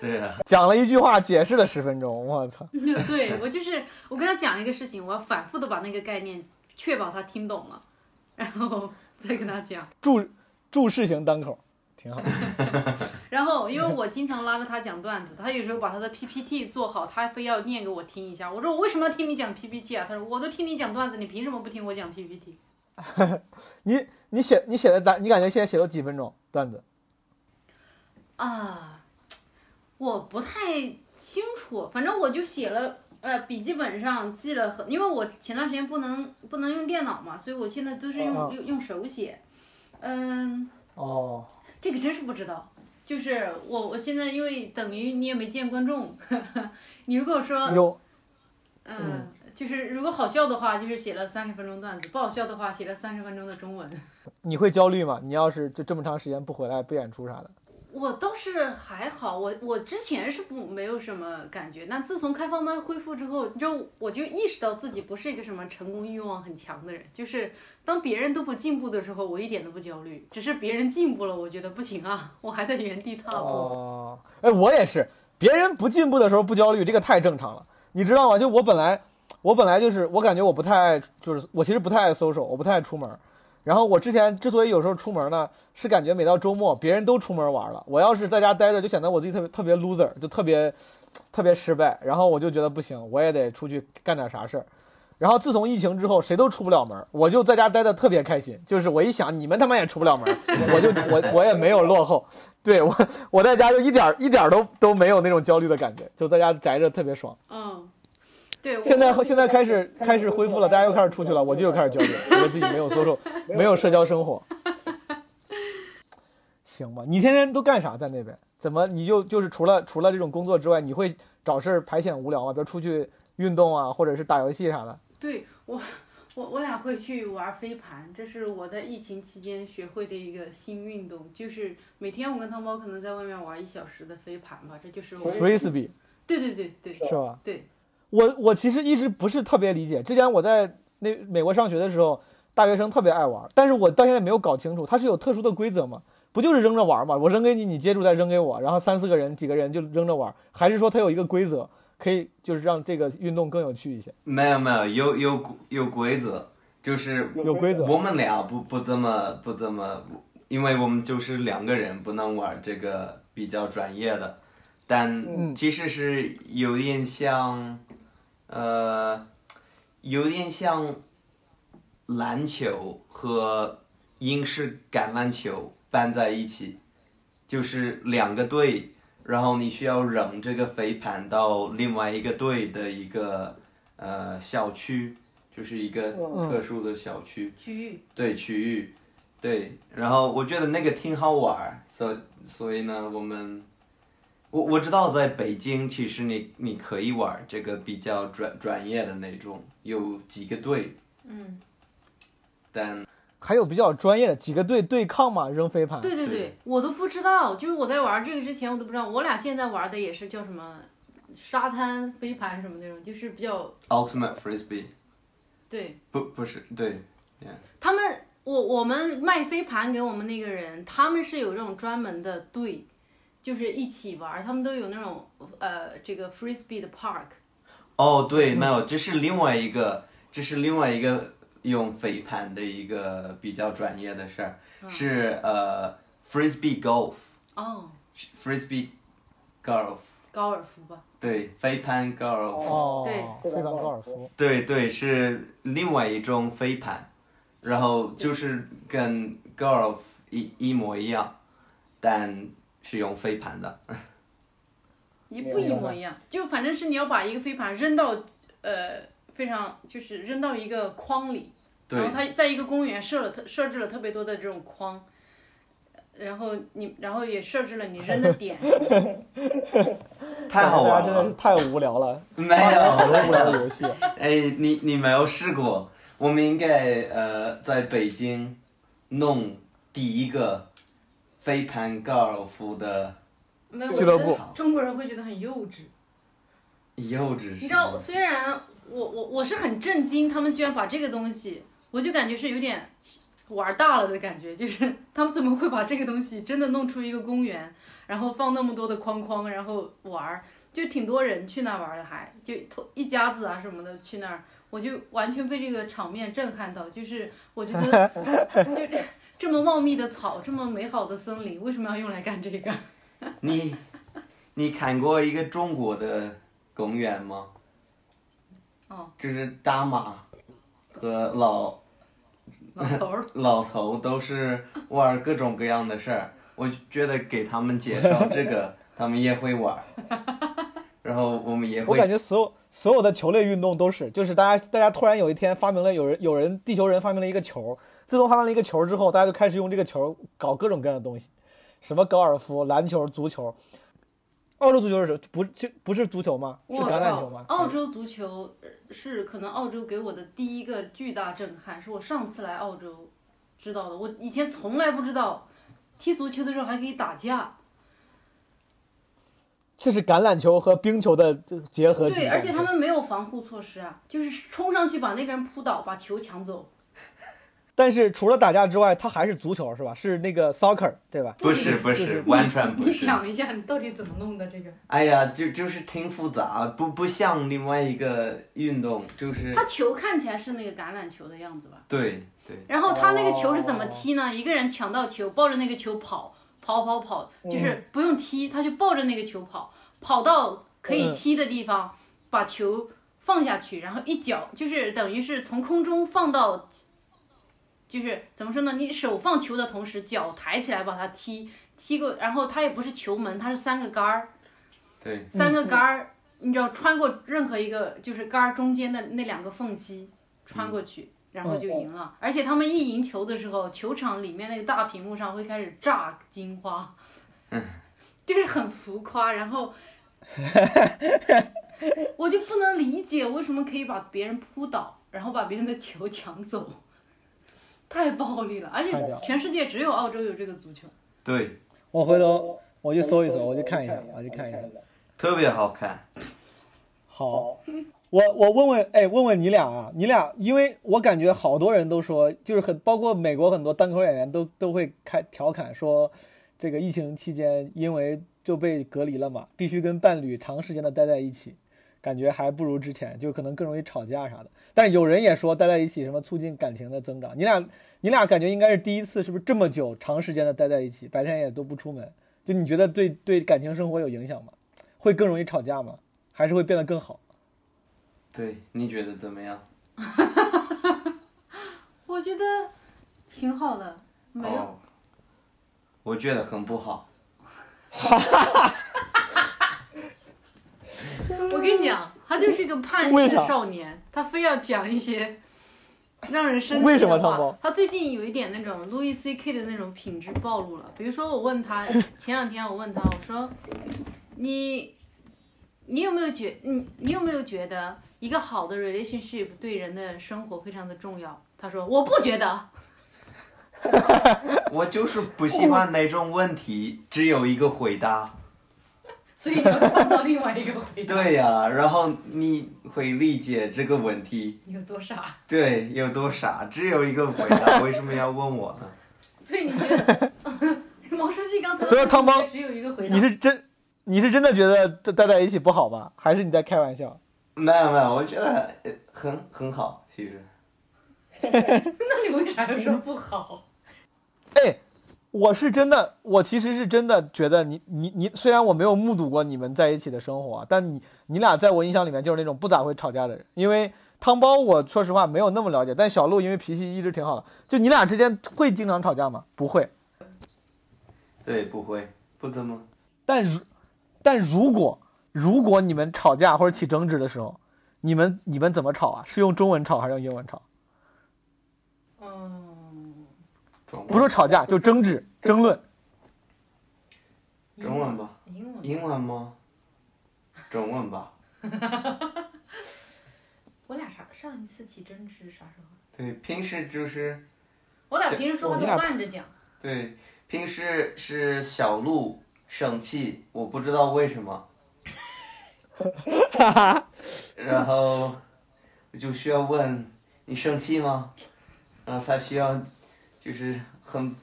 对啊，讲了一句话，解释了十分钟，我操！对我就是我跟他讲一个事情，我要反复的把那个概念确保他听懂了，然后再跟他讲。注注释型单口，挺好。然后因为我经常拉着他讲段子，他有时候把他的 PPT 做好，他非要念给我听一下。我说我为什么要听你讲 PPT 啊？他说我都听你讲段子，你凭什么不听我讲 PPT？你你写你写的单，你感觉现在写了几分钟段子？啊，我不太清楚，反正我就写了，呃，笔记本上记了很，因为我前段时间不能不能用电脑嘛，所以我现在都是用、哦用用手写。嗯，哦，这个真是不知道。就是我我现在因为等于你也没见观众，你如果说有嗯，就是如果好笑的话，就是写了三十分钟段子；不好笑的话，写了三十分钟的中文。你会焦虑吗？你要是就这么长时间不回来不演出啥的，我倒是还好，我我之前是不没有什么感觉，但自从开放麦恢复之后，你知道，我就意识到自己不是一个什么成功欲望很强的人。就是当别人都不进步的时候，我一点都不焦虑，只是别人进步了，我觉得不行啊，我还在原地踏步。哦，哎，我也是，别人不进步的时候不焦虑，这个太正常了，你知道吗？就我本来，我本来就是，我感觉我不太爱，就是我其实不太爱 social，我不太爱出门。然后我之前之所以有时候出门呢，是感觉每到周末别人都出门玩了，我要是在家待着，就显得我自己特别特别 loser，就特别特别失败。然后我就觉得不行，我也得出去干点啥事儿。然后自从疫情之后，谁都出不了门，我就在家待的特别开心。就是我一想，你们他妈也出不了门，我就我我也没有落后。对我我在家就一点儿一点儿都都没有那种焦虑的感觉，就在家宅着特别爽。嗯，对。现在现在开始开始恢复了，大家又开始出去了，我就又开始焦虑，觉得自己没有 social，没有社交生活。行吧，你天天都干啥在那边？怎么你就就是除了除了这种工作之外，你会找事儿排遣无聊吗？比如出去运动啊，或者是打游戏啥的？对我，我我俩会去玩飞盘，这是我在疫情期间学会的一个新运动，就是每天我跟汤包可能在外面玩一小时的飞盘吧，这就是我。frisbee 对对对对是吧？对，我我其实一直不是特别理解。之前我在那美国上学的时候，大学生特别爱玩，但是我到现在没有搞清楚，它是有特殊的规则吗？不就是扔着玩吗？我扔给你，你接住再扔给我，然后三四个人、几个人就扔着玩，还是说它有一个规则，可以就是让这个运动更有趣一些？没有没有，有有有规则，就是有规则。我们俩不不怎么不怎么，因为我们就是两个人，不能玩这个比较专业的，但嗯其实是有点像，呃，有点像篮球和英式橄榄球搬在一起，就是两个队，然后你需要扔这个飞盘到另外一个队的一个呃小区，就是一个特殊的小区。区域。对区域，对，然后我觉得那个挺好玩儿，所所以呢，我们，我我知道在北京，其实你你可以玩儿这个比较专专业的那种，有几个队，嗯，但还有比较专业的几个队对抗嘛，扔飞盘。对对对对，我都不知道，就是我在玩这个之前我都不知道，我俩现在玩的也是叫什么沙滩飞盘什么那种，就是比较 Ultimate Frisbee 对。不不是对，他们，我我们卖飞盘给我们那个人，他们是有这种专门的队，就是一起玩儿，他们都有那种呃这个 frisbee 的 park。哦对，没有，这是另外一个，这是另外一个用飞盘的一个比较专业的事儿，是呃 Frisbee Golf 哦，Frisbee Golf 高尔夫吧。对飞盘高尔夫。哦，对飞盘高尔夫。对对，是另外一种飞盘，然后就是跟高尔夫一一模一样，但是用飞盘的。也不一模一样，就反正是你要把一个飞盘扔到呃非常就是扔到一个框里，然后它在一个公园设了特设置了特别多的这种框，然后你然后也设置了你扔的点，太好玩了真的是了。太无聊了，没好多无，聊的游戏。哎，你你没有试过？我们应该呃在北京弄第一个飞盘高尔夫的没有俱乐部我觉得中国人会觉得很幼稚。幼稚。你知道，虽然我我我是很震惊，他们居然把这个东西，我就感觉是有点玩大了的感觉，就是他们怎么会把这个东西真的弄出一个公园，然后放那么多的框框，然后玩儿，就挺多人去那玩儿的还，就一家子啊什么的去那儿，我就完全被这个场面震撼到，就是我觉得 就这这么茂密的草，这么美好的森林，为什么要用来干这个？你你看过一个中国的公园吗？哦，就是大马和老老头儿。老头都是玩各种各样的事儿，我觉得给他们介绍这个，他们也会玩，然后我们也我感会。觉所有所有的球类运动都是，就是大家大家突然有一天发明了，有人有人地球人发明了一个球，自从发明了一个球之后，大家就开始用这个球搞各种各样的东西，什么高尔夫、篮球、足球。澳洲足球是什么不就不是足球吗？是橄榄球吗？澳洲足球呃是可能澳洲给我的第一个巨大震撼，是我上次来澳洲知道的。我以前从来不知道，踢足球的时候还可以打架。这是橄榄球和冰球的这个结合体。对，而且他们没有防护措施啊，就是冲上去把那个人扑倒，把球抢走。但是除了打架之外，它还是足球是吧？是那个 soccer 对吧？不是不是是，完全不是你。讲一下你到底怎么弄的这个？哎呀，就就是挺复杂，不不像另外一个运动，就是他球看起来是那个橄榄球的样子吧？对对然后他那个球是怎么踢呢？一个人抢到球，抱着那个球跑，跑跑跑，就是不用踢，他就抱着那个球跑，跑到可以踢的地方，把球放下去，然后一脚就是等于是从空中放到，就是怎么说呢？你手放球的同时，脚抬起来把它踢踢过，然后它也不是球门，它是三个杆儿，对，三个杆儿，你知道穿过任何一个就是杆儿中间的那两个缝隙穿过去，然后就赢了。而且他们一赢球的时候，球场里面那个大屏幕上会开始炸金花 就是很浮夸。然后 我就不能理解为什么可以把别人扑倒，然后把别人的球抢走，太暴力了。而且全世界只有澳洲有这个足球。对，我回头我去搜一搜，我去看一下，我去看一下。特别好看。好，我我问问，哎，问问你俩啊，你俩，因为我感觉好多人都说，就是很包括美国很多单口演员都都会开调侃说，这个疫情期间因为就被隔离了嘛，必须跟伴侣长时间的待在一起，感觉还不如之前，就可能更容易吵架啥的。但是有人也说待在一起什么促进感情的增长，你俩你俩感觉应该是第一次，是不是这么久长时间的待在一起，白天也都不出门，就你觉得对对感情生活有影响吗？会更容易吵架吗？还是会变得更好？对，你觉得怎么样？我觉得挺好的，没有。哦，我觉得很不好。哈哈哈我跟你讲，他就是一个叛逆的少年，他非要讲一些让人生为什气的话。他最近有一点那种路易 C K 的那种品质暴露了。比如说，我问他，前两天我问他，我说，你，你有没有觉，你你有没有觉得一个好的 relationship 对人的生活非常的重要？他说，我不觉得。我就是不喜欢那种问题只有一个回答。所以你要创造另外一个回答。对呀、然后你会理解这个问题，有多傻？对，有多傻，只有一个回答，为什么要问我呢？所以你觉得毛书记刚才所以汤包只有一个回答？你是真你是真的觉得待待在一起不好吗？还是你在开玩笑？没有没有，我觉得呃很很好，其实。那你为啥要说不好？哎，我是真的，我其实是真的觉得你你你，虽然我没有目睹过你们在一起的生活啊，但你你俩在我印象里面就是那种不咋会吵架的人。因为汤包，我说实话没有那么了解，但小鹿因为脾气一直挺好的，就你俩之间会经常吵架吗？不会。对，不会，不怎么。但如但如果如果你们吵架或者起争执的时候，你们你们怎么吵啊？是用中文吵还是用英文吵？嗯，中文不是吵架，就争执争论。中文吧，英文英文吗？中文吧。我俩啥上一次起争执啥时候？对，平时就是我俩平时说话都你俩慢着讲。对，平时是小鹿生气，我不知道为什么，然后我就需要问你生气吗？然后他需要就是很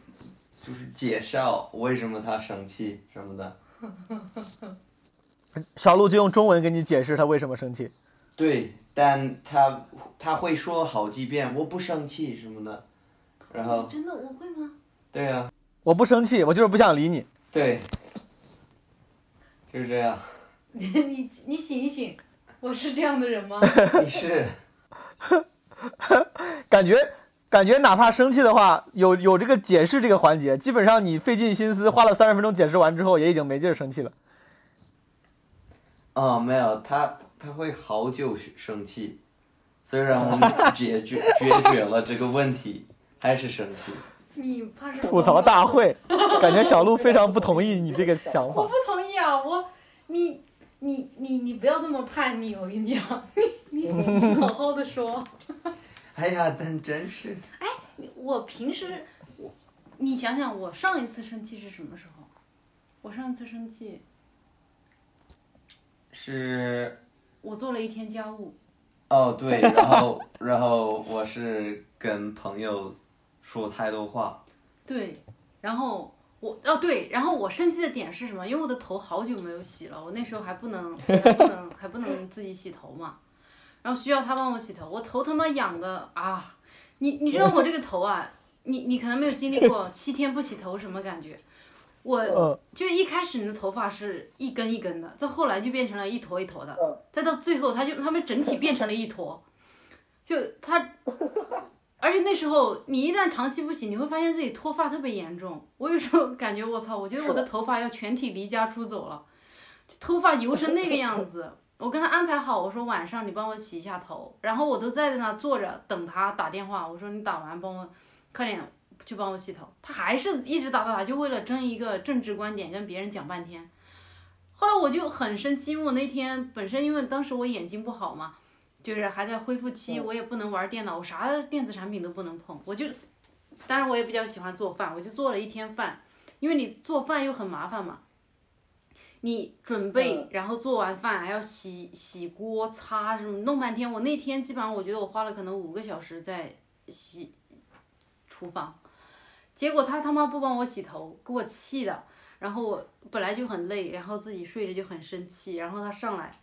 就是介绍为什么他生气什么的。小鹿就用中文给你解释他为什么生气。对，但他他会说好几遍我不生气什么的，然后真的我会吗？对啊，我不生气，我就是不想理你。对，就是这样。你你你醒一醒，我是这样的人吗？你是。感觉感觉哪怕生气的话，有有这个解释这个环节，基本上你费尽心思花了三十分钟解释完之后，也已经没劲儿生气了。哦，没有，他他会好久生生气，虽然我们解决解决了这个问题，还是生气。你怕是吐槽大会，感觉小鹿非常不同意你这个想法我不。同意啊！我你你你你不要那么叛逆，我跟你讲，你你好好的说。哎呀，但真是，哎我平时我你想想，我上一次生气是什么时候？我上一次生气，是我做了一天家务。哦对，然后然后我是跟朋友说太多话，对，然后我哦对，然后我生气的点是什么？因为我的头好久没有洗了，我那时候还不能还不能还不能自己洗头嘛，然后需要他帮我洗头，我头他妈痒的啊！你你知道我这个头啊，你你可能没有经历过七天不洗头什么感觉，我嗯，就一开始你的头发是一根一根的，再后来就变成了一坨一坨的，再到最后它就它们整体变成了一坨，就它，而且那时候你一旦长期不洗，你会发现自己脱发特别严重。我有时候 感觉我操，我觉得我的头发要全体离家出走了，头发油成那个样子。我跟他安排好，我说晚上你帮我洗一下头，然后我都在那坐着等他打电话。我说你打完帮我快点去帮我洗头，他还是一直打打打，就为了争一个政治观点跟别人讲半天。后来我就很生气，因为我那天本身因为当时我眼睛不好嘛，就是还在恢复期，我也不能玩电脑，我啥电子产品都不能碰，我就，当然我也比较喜欢做饭，我就做了一天饭，因为你做饭又很麻烦嘛，你准备嗯，然后做完饭还要洗洗锅、擦什么，弄半天。我那天基本上我觉得我花了可能五个小时在洗厨房，结果他他妈不帮我洗头，给我气的。然后我本来就很累，然后自己睡着就很生气，然后他上来，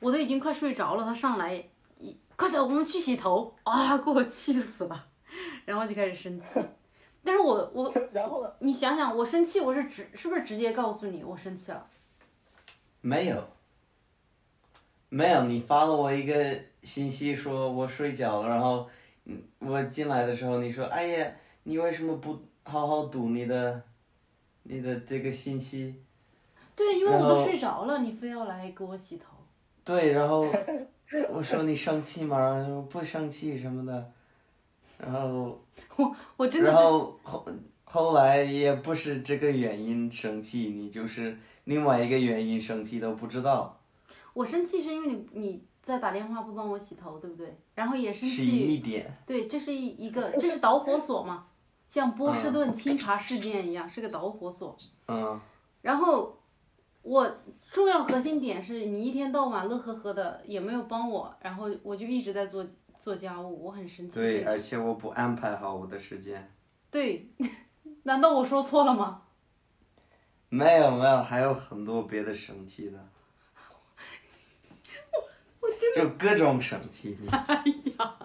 我都已经快睡着了，他上来一快走，我们去洗头啊，给我气死了，然后就开始生气。但是我我 然后呢？你想想，我生气，我是直是不是直接告诉你我生气了？没有，没有，你发了我一个信息说我睡觉了，然后嗯我进来的时候你说，哎呀，你为什么不好好读你的，你的这个信息？对，因为我都睡着了，你非要来给我洗头。对，然后 我说你生气吗？然后说不生气什么的，然后 我我真的然后后后来也不是这个原因生气，你就是另外一个原因生气都不知道，我生气是因为你你在打电话不帮我洗头，对不对？然后也生气一气，点。对，这是一一个 这是导火索嘛，像波士顿清查事件一样，是个导火索。嗯，然后我重要核心点是你一天到晚乐呵呵的，也没有帮我，然后我就一直在做做家务，我很生气。对，而且我不安排好我的时间。对，难道我说错了吗？没有没有，还有很多别的生气的。就各种生气，你哎呀，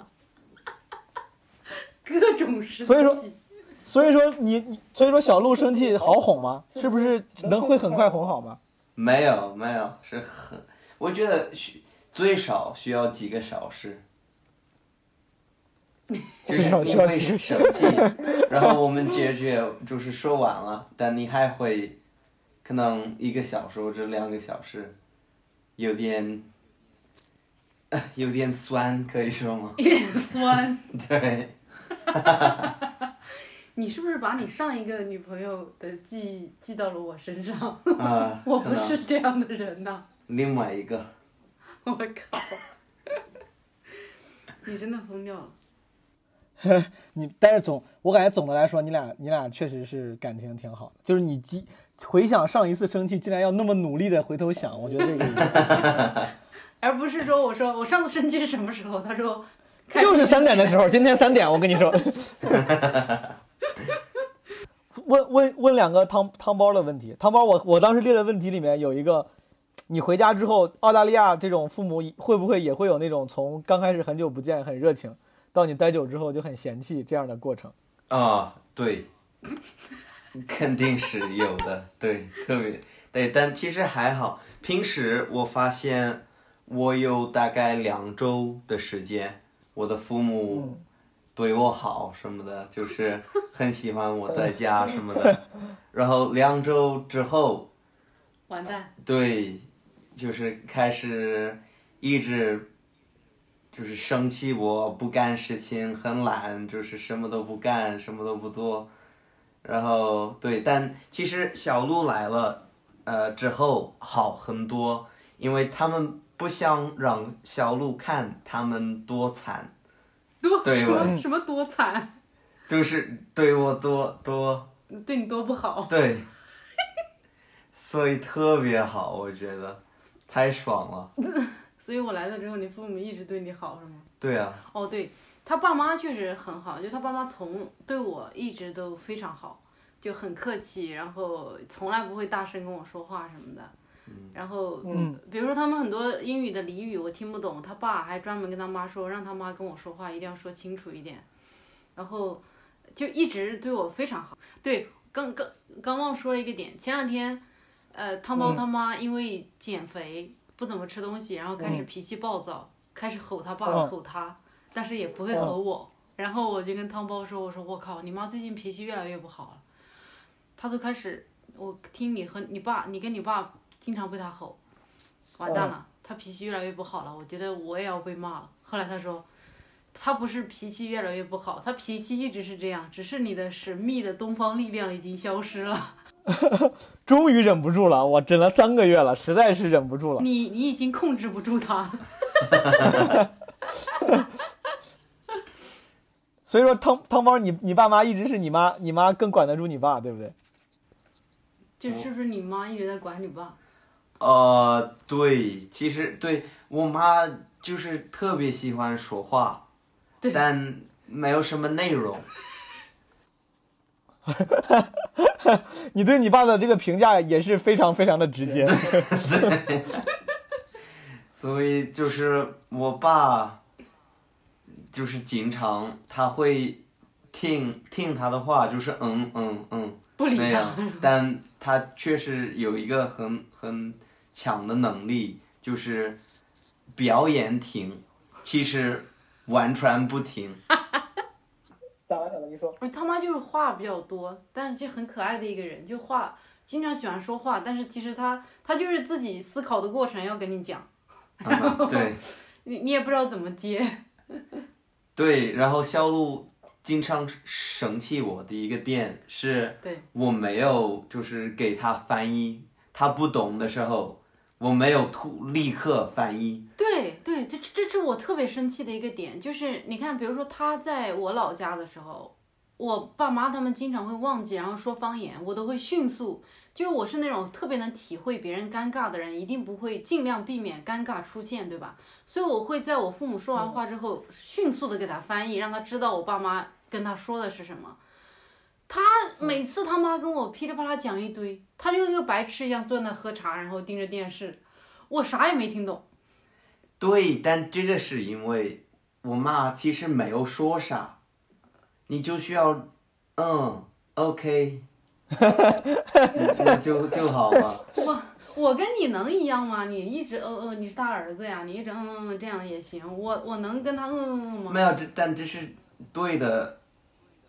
各种生气。所以说所以说，你所以说小鹿生气好哄吗？是不是能会很快哄好吗？没有没有是很，我觉得需最少需要几个小时，就是你会生气，然后我们解决就是说完了，但你还会可能一个小时或者两个小时，有点 有点酸，可以说吗？有点酸。对，你是不是把你上一个女朋友的记忆记到了我身上？啊、我不是这样的人呐、另外一个，我靠！你真的疯掉了。你但是总我感觉总的来说，你俩你俩确实是感情挺好的。就是你记回想上一次生气，竟然要那么努力的回头想，我觉得这个而不是说我说我上次生气是什么时候？他说就是三点的时候，今天三点，我跟你说。问问问两个汤汤包的问题，汤包我我当时列的问题里面有一个，你回家之后，澳大利亚这种父母会不会也会有那种从刚开始很久不见很热情，到你待久之后就很嫌弃这样的过程？啊，对，肯定是有的，对，特别对，但其实还好。平时我发现我有大概两周的时间，我的父母对我好什么的，就是很喜欢我在家什么的。然后两周之后，完蛋，对，就是开始一直就是生气，我不干事情，很懒，就是什么都不干，什么都不做。然后对，但其实小鹿来了，呃之后好很多，因为他们不想让小鹿看他们多惨，多什对我么什么多惨，就是对我多多对你多不好。对，所以特别好，我觉得太爽了。所以我来了之后，你父母一直对你好是吗？对啊，哦，对他爸妈确实很好，就他爸妈从对我一直都非常好，就很客气，然后从来不会大声跟我说话什么的。然后，嗯，比如说他们很多英语的俚语我听不懂，他爸还专门跟他妈说，让他妈跟我说话一定要说清楚一点。然后就一直对我非常好。对，刚刚刚忘说了一个点，前两天，呃，汤包嗯他妈因为减肥不怎么吃东西，然后开始嗯脾气暴躁，开始吼他爸、嗯吼他，但是也不会吼我。然后我就跟汤包说：“我说我靠，你妈最近脾气越来越不好了，他都开始，我听你和你爸，你跟你爸经常被他吼，完蛋了，他脾气越来越不好了，我觉得我也要被骂了。”后来他说。他不是脾气越来越不好，他脾气一直是这样，只是你的神秘的东方力量已经消失了。终于忍不住了，我忍了三个月了，实在是忍不住了。你你已经控制不住他。所以说汤汤包，你你爸妈一直是你妈，你妈更管得住你爸，对不对？就是不是你妈一直在管你爸？呃，对，其实对我妈就是特别喜欢说话，但没有什么内容。你对你爸的这个评价也是非常非常的直接。所以就是我爸，就是经常他会听听他的话，就是嗯嗯嗯不理他那样，但他确实有一个很很强的能力，就是表演停，其实完全不听。咋了？小龙，你说。我他妈就是话比较多，但是就很可爱的一个人，就话经常喜欢说话，但是其实他他就是自己思考的过程要跟你讲，嗯对 你你也不知道怎么接。对，然后肖路经常生气我的一个点是，对我没有就是给他翻译，他不懂的时候，我没有突立刻翻译。对对，这这是我特别生气的一个点，就是你看，比如说他在我老家的时候，我爸妈他们经常会忘记，然后说方言，我都会迅速，就是我是那种特别能体会别人尴尬的人，一定不会尽量避免尴尬出现，对吧？所以我会在我父母说完话之后，迅速的给他翻译，让他知道我爸妈跟他说的是什么。他每次他妈跟我噼里啪啦讲一堆，他就跟个白痴一样坐在那喝茶，然后盯着电视，我啥也没听懂。对，但这个是因为我妈其实没有说啥，你就需要，嗯，OK，那 就就好了。我我跟你能一样吗？你一直嗯嗯，你是他儿子呀，你一直嗯嗯嗯这样也行。我我能跟他嗯嗯嗯吗？没有，这但这是对的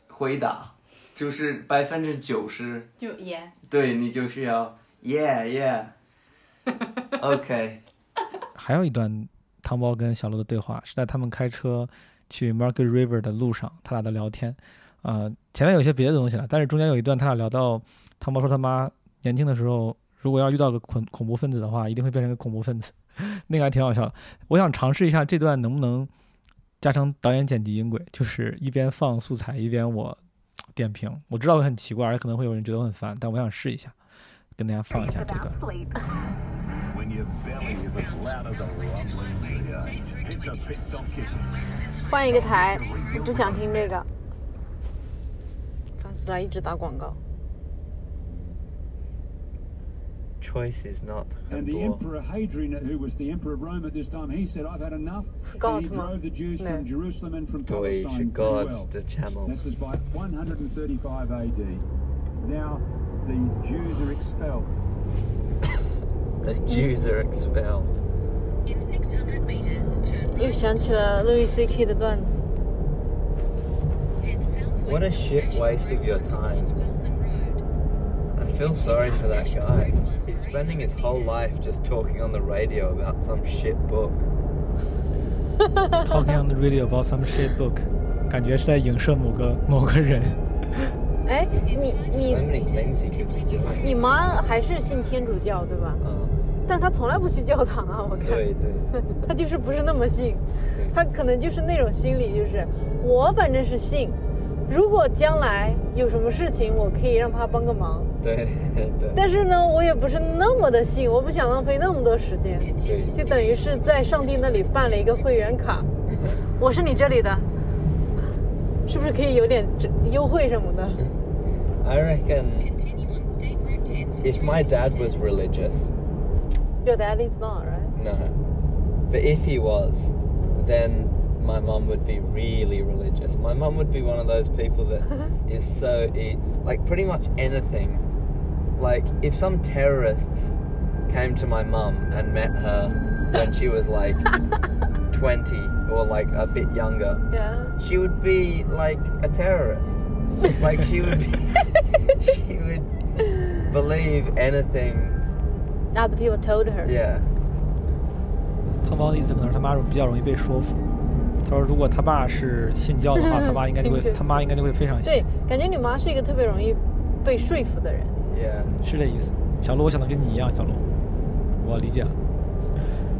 回答，就是百分之九十，就也对你就是要 Yeah Yeah，OK，还有一段汤包跟小鹿的对话是在他们开车去 Market River 的路上，他俩的聊天。呃，前面有些别的东西了，但是中间有一段他俩聊到汤包说他妈年轻的时候，如果要遇到个恐恐怖分子的话，一定会变成个恐怖分子，那个还挺好笑的。我想尝试一下这段能不能加成导演剪辑音轨，就是一边放素材一边我点评，我知道会很奇怪，而且可能会有人觉得我很烦，但我想试一下，跟大家放一下这个。换一个台，我不想听这个，烦死了，一直打广告。choice is not And the Emperor Hadrian, who was the Emperor of Rome at this time, he said, I've had enough. God, and he man. drove the Jews No. from Jerusalem and from Dois Palestine God pretty well. the channel. This is by 135 AD. Now the Jews are expelled. The Jews are expelled. In 600 meters, turn 又想起了路易 C K 的段子。 head southwest. What a shit waste of your time. towards Wilson Road. I feel sorry for that guy. He's spending his whole life just talking on the radio about some shit book. Talking on the radio about some shit book，感觉是在影射某个某个人。哎，你你.你妈还是信天主教对吧？嗯，但她从来不去教堂啊，我看。对对她就是不是那么信，对她可能就是那种心理，就是我反正是信，如果将来有什么事情，我可以让她帮个忙。对对但是呢，我也不是那么的信，我不想浪费那么多时间，对就等于是在上帝那里办了一个会员卡，我是你这里的，是不是可以有点折优惠什么的？ I reckon Continue on State Route 10. if my dad was religious, Your dad is not, right? no, but if he was, then my mum would be really religious. My mum would be one of those people that is so e- like pretty much anything. Like if some terrorists came to my mum and met her when she was like 20 or like a bit younger, Yeah. she would be like a terrorist. like she would be, she would believe anything. Other people told her. Yeah. 汤包的意思可能是他妈比较容易被说服。他说，如果他爸是信教的话，他妈应该就会听着他妈应该就会非常信对。，感觉你妈是一个特别容易被说服的人。 Yeah. 是这意思。小鹿，我想的跟你一样，小鹿，我理解了。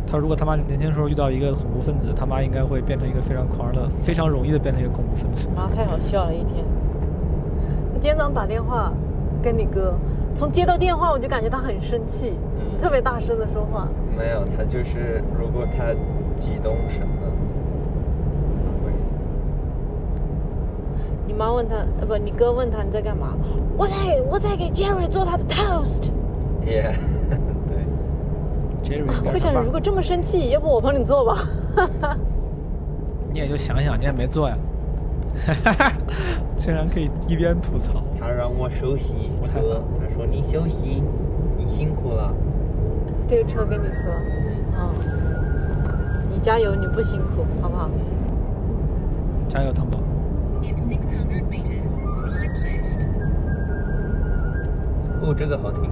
他如果他妈年轻时候遇到一个恐怖分子，他妈应该会变成一个非常狂热的、非常容易的变成一个恐怖分子。妈太好笑了，一天。他今天早上打电话跟你哥，从接到电话我就感觉他很生气，Mm. 特别大声的说话。没有，他就是如果他激动什么，会你妈问他，呃不，你哥问他你在干嘛？我在我在给 Jerry 做他的 toast。，Yeah，对，Jerry 我想如果这么生气，要不我帮你做吧。你也就想想，你也没做呀，哈 哈竟然可以一边吐槽。他让我休息我太喝，他说你休息，你辛苦了。这个车给你喝，嗯，你加油，你不辛苦，好不好？加油，汤宝！哦，这个好听。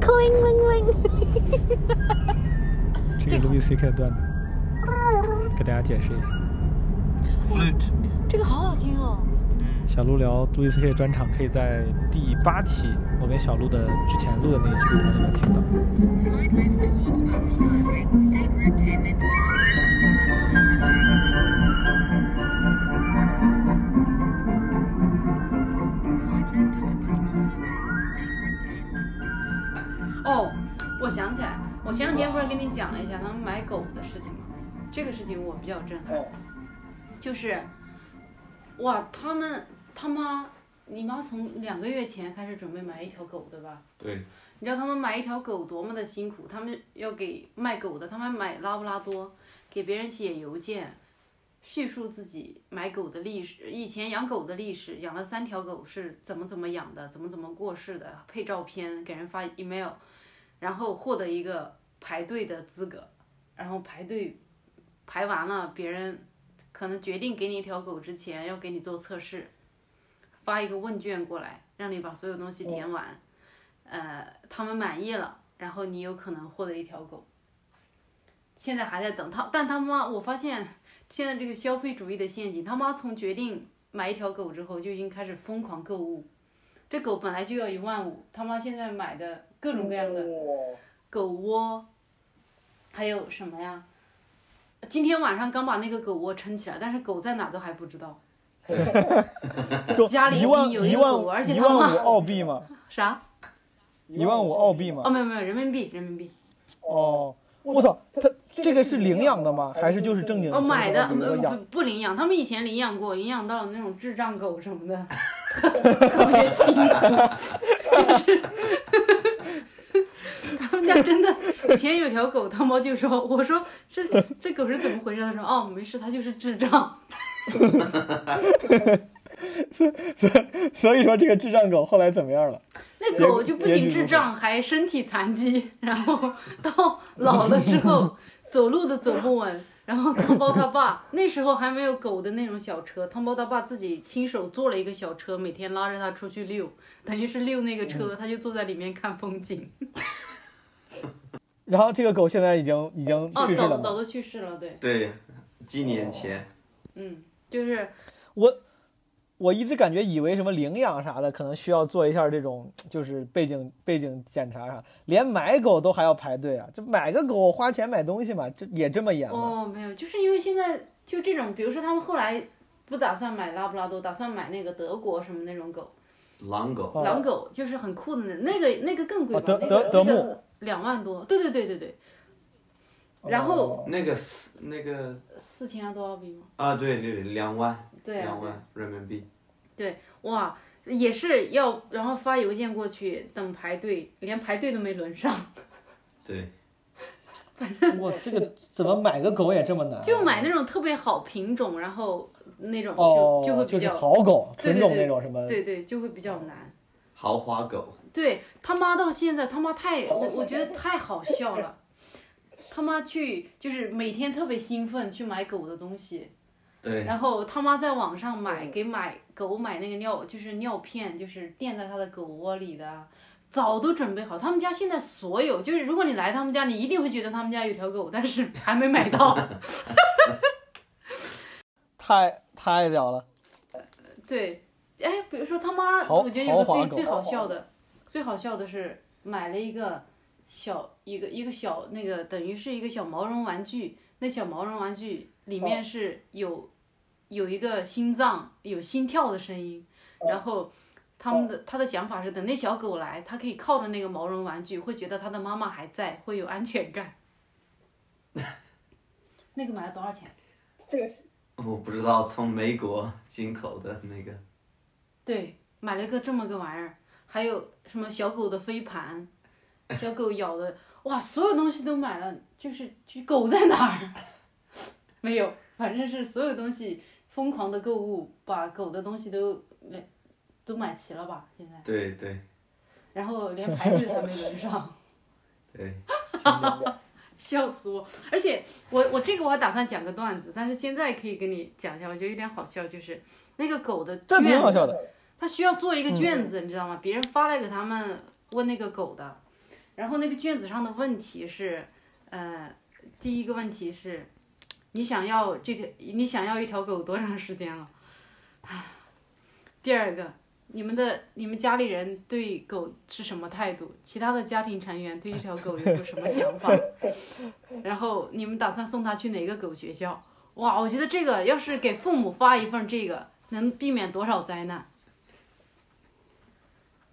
cling ling ling。这个 Louis C.K. 段子，给大家解释一下。Flute，这个好好听哦。小鹿聊 Louis C.K. 专场，可以在第八期我跟小鹿的之前录的那一期对谈里面听到。我前两天不是跟你讲了一下他们买狗的事情吗？这个事情我比较震撼，哦，就是，哇，他们他妈，你妈从两个月前开始准备买一条狗，对吧？对，你知道他们买一条狗多么的辛苦？他们要给卖狗的，他们买拉布拉多，给别人写邮件，叙述自己买狗的历史，以前养狗的历史，养了三条狗是怎么怎么养的，怎么怎么过世的，配照片给人发 email，然后获得一个排队的资格，然后排队排完了，别人可能决定给你一条狗之前要给你做测试，发一个问卷过来，让你把所有东西填完。呃，他们满意了，然后你有可能获得一条狗。现在还在等他，但他妈，我发现现在这个消费主义的陷阱，他妈从决定买一条狗之后就已经开始疯狂购物。这狗本来就要一万五，他妈现在买的各种各样的狗窝，还有什么呀？今天晚上刚把那个狗窝撑起来，但是狗在哪都还不知道。够家里已经有一一个狗而且他妈万一万五澳币吗？啥？一万五澳币吗哦，？没有没有，人民币人民币。哦，我操，他这个是领养的吗？还是就是正经哦，买的不不领养，他们以前领养过，领养到了那种智障狗什么的，特特别辛苦，就是 他们家真的以前有条狗，他妈就说，我说这这狗是怎么回事？他说哦没事，它就是智障。所以说这个智障狗后来怎么样了？那狗就不仅智障，还身体残疾，然后到老了之后 走路都走不稳。然后汤包他爸那时候还没有狗的那种小车，汤包他爸自己亲手做了一个小车，每天拉着他出去遛，等于是遛那个车，他就坐在里面看风景。然后这个狗现在已经已经哦，去世了吗？早早都去世了，对，对，几年前，嗯，就是我我一直感觉以为什么领养啥的可能需要做一下这种 就是背景背景检查啥，连买狗都还要排队啊！这买个狗花钱买东西嘛，这也这么严吗？哦，没有，就是因为现在就这种，比如说他们后来不打算买拉布拉多，打算买那个德国什么那种狗。狼狗，哦狼狗就是很酷的那那个那个更贵吧？哦德那个德德牧那个两万多，对对对对对，然后哦那个四那个四千多澳币吗？啊，对对对，两万，对啊两，万人民币。对，哇，也是要然后发邮件过去等排队，连排队都没轮上，对，反正我这个怎么买个狗也这么难啊？就买那种特别好品种，然后那种就、哦，就会比较，是好狗，纯种对对对那种什么？对对，就会比较难。豪华狗，对他妈到现在他妈太我我觉得太好笑了，他妈去就是每天特别兴奋去买狗的东西，对，然后他妈在网上买给买狗买那个尿就是尿片，就是垫在他的狗窝里的，早都准备好。他们家现在所有就是如果你来他们家，你一定会觉得他们家有条狗，但是还没买到。太太屌了！对，哎，比如说他妈，我觉得有个最最好笑的，最好笑的是买了一个小一个一个小那个等于是一个小毛绒玩具，那小毛绒玩具里面是有、有一个心脏有心跳的声音，然后他们的他的想法是，等那小狗来，它可以靠着那个毛绒玩具，会觉得它的妈妈还在，会有安全感。那个买了多少钱？这个是我不知道从美国进口的那个，对，买了个这么个玩意儿，还有什么小狗的飞盘，小狗咬的，哇，所有东西都买了，就是就狗在哪儿？没有，反正是所有东西疯狂的购物，把狗的东西都没都买齐了吧？现在，对对然后连牌子还没轮上。对，笑死我！而且我我这个我还打算讲个段子，但是现在可以跟你讲一下，我觉得有点好笑，就是那个狗的这挺卷子好笑的。他需要做一个卷子，你知道吗？别人发来给他们问那个狗的，然后那个卷子上的问题是，呃，第一个问题是，你想要这条你想要一条狗多长时间了？唉第二个，你们的你们家里人对狗是什么态度？其他的家庭成员对这条狗有什么想法？然后你们打算送它去哪个狗学校？哇，我觉得这个要是给父母发一份这个，能避免多少灾难？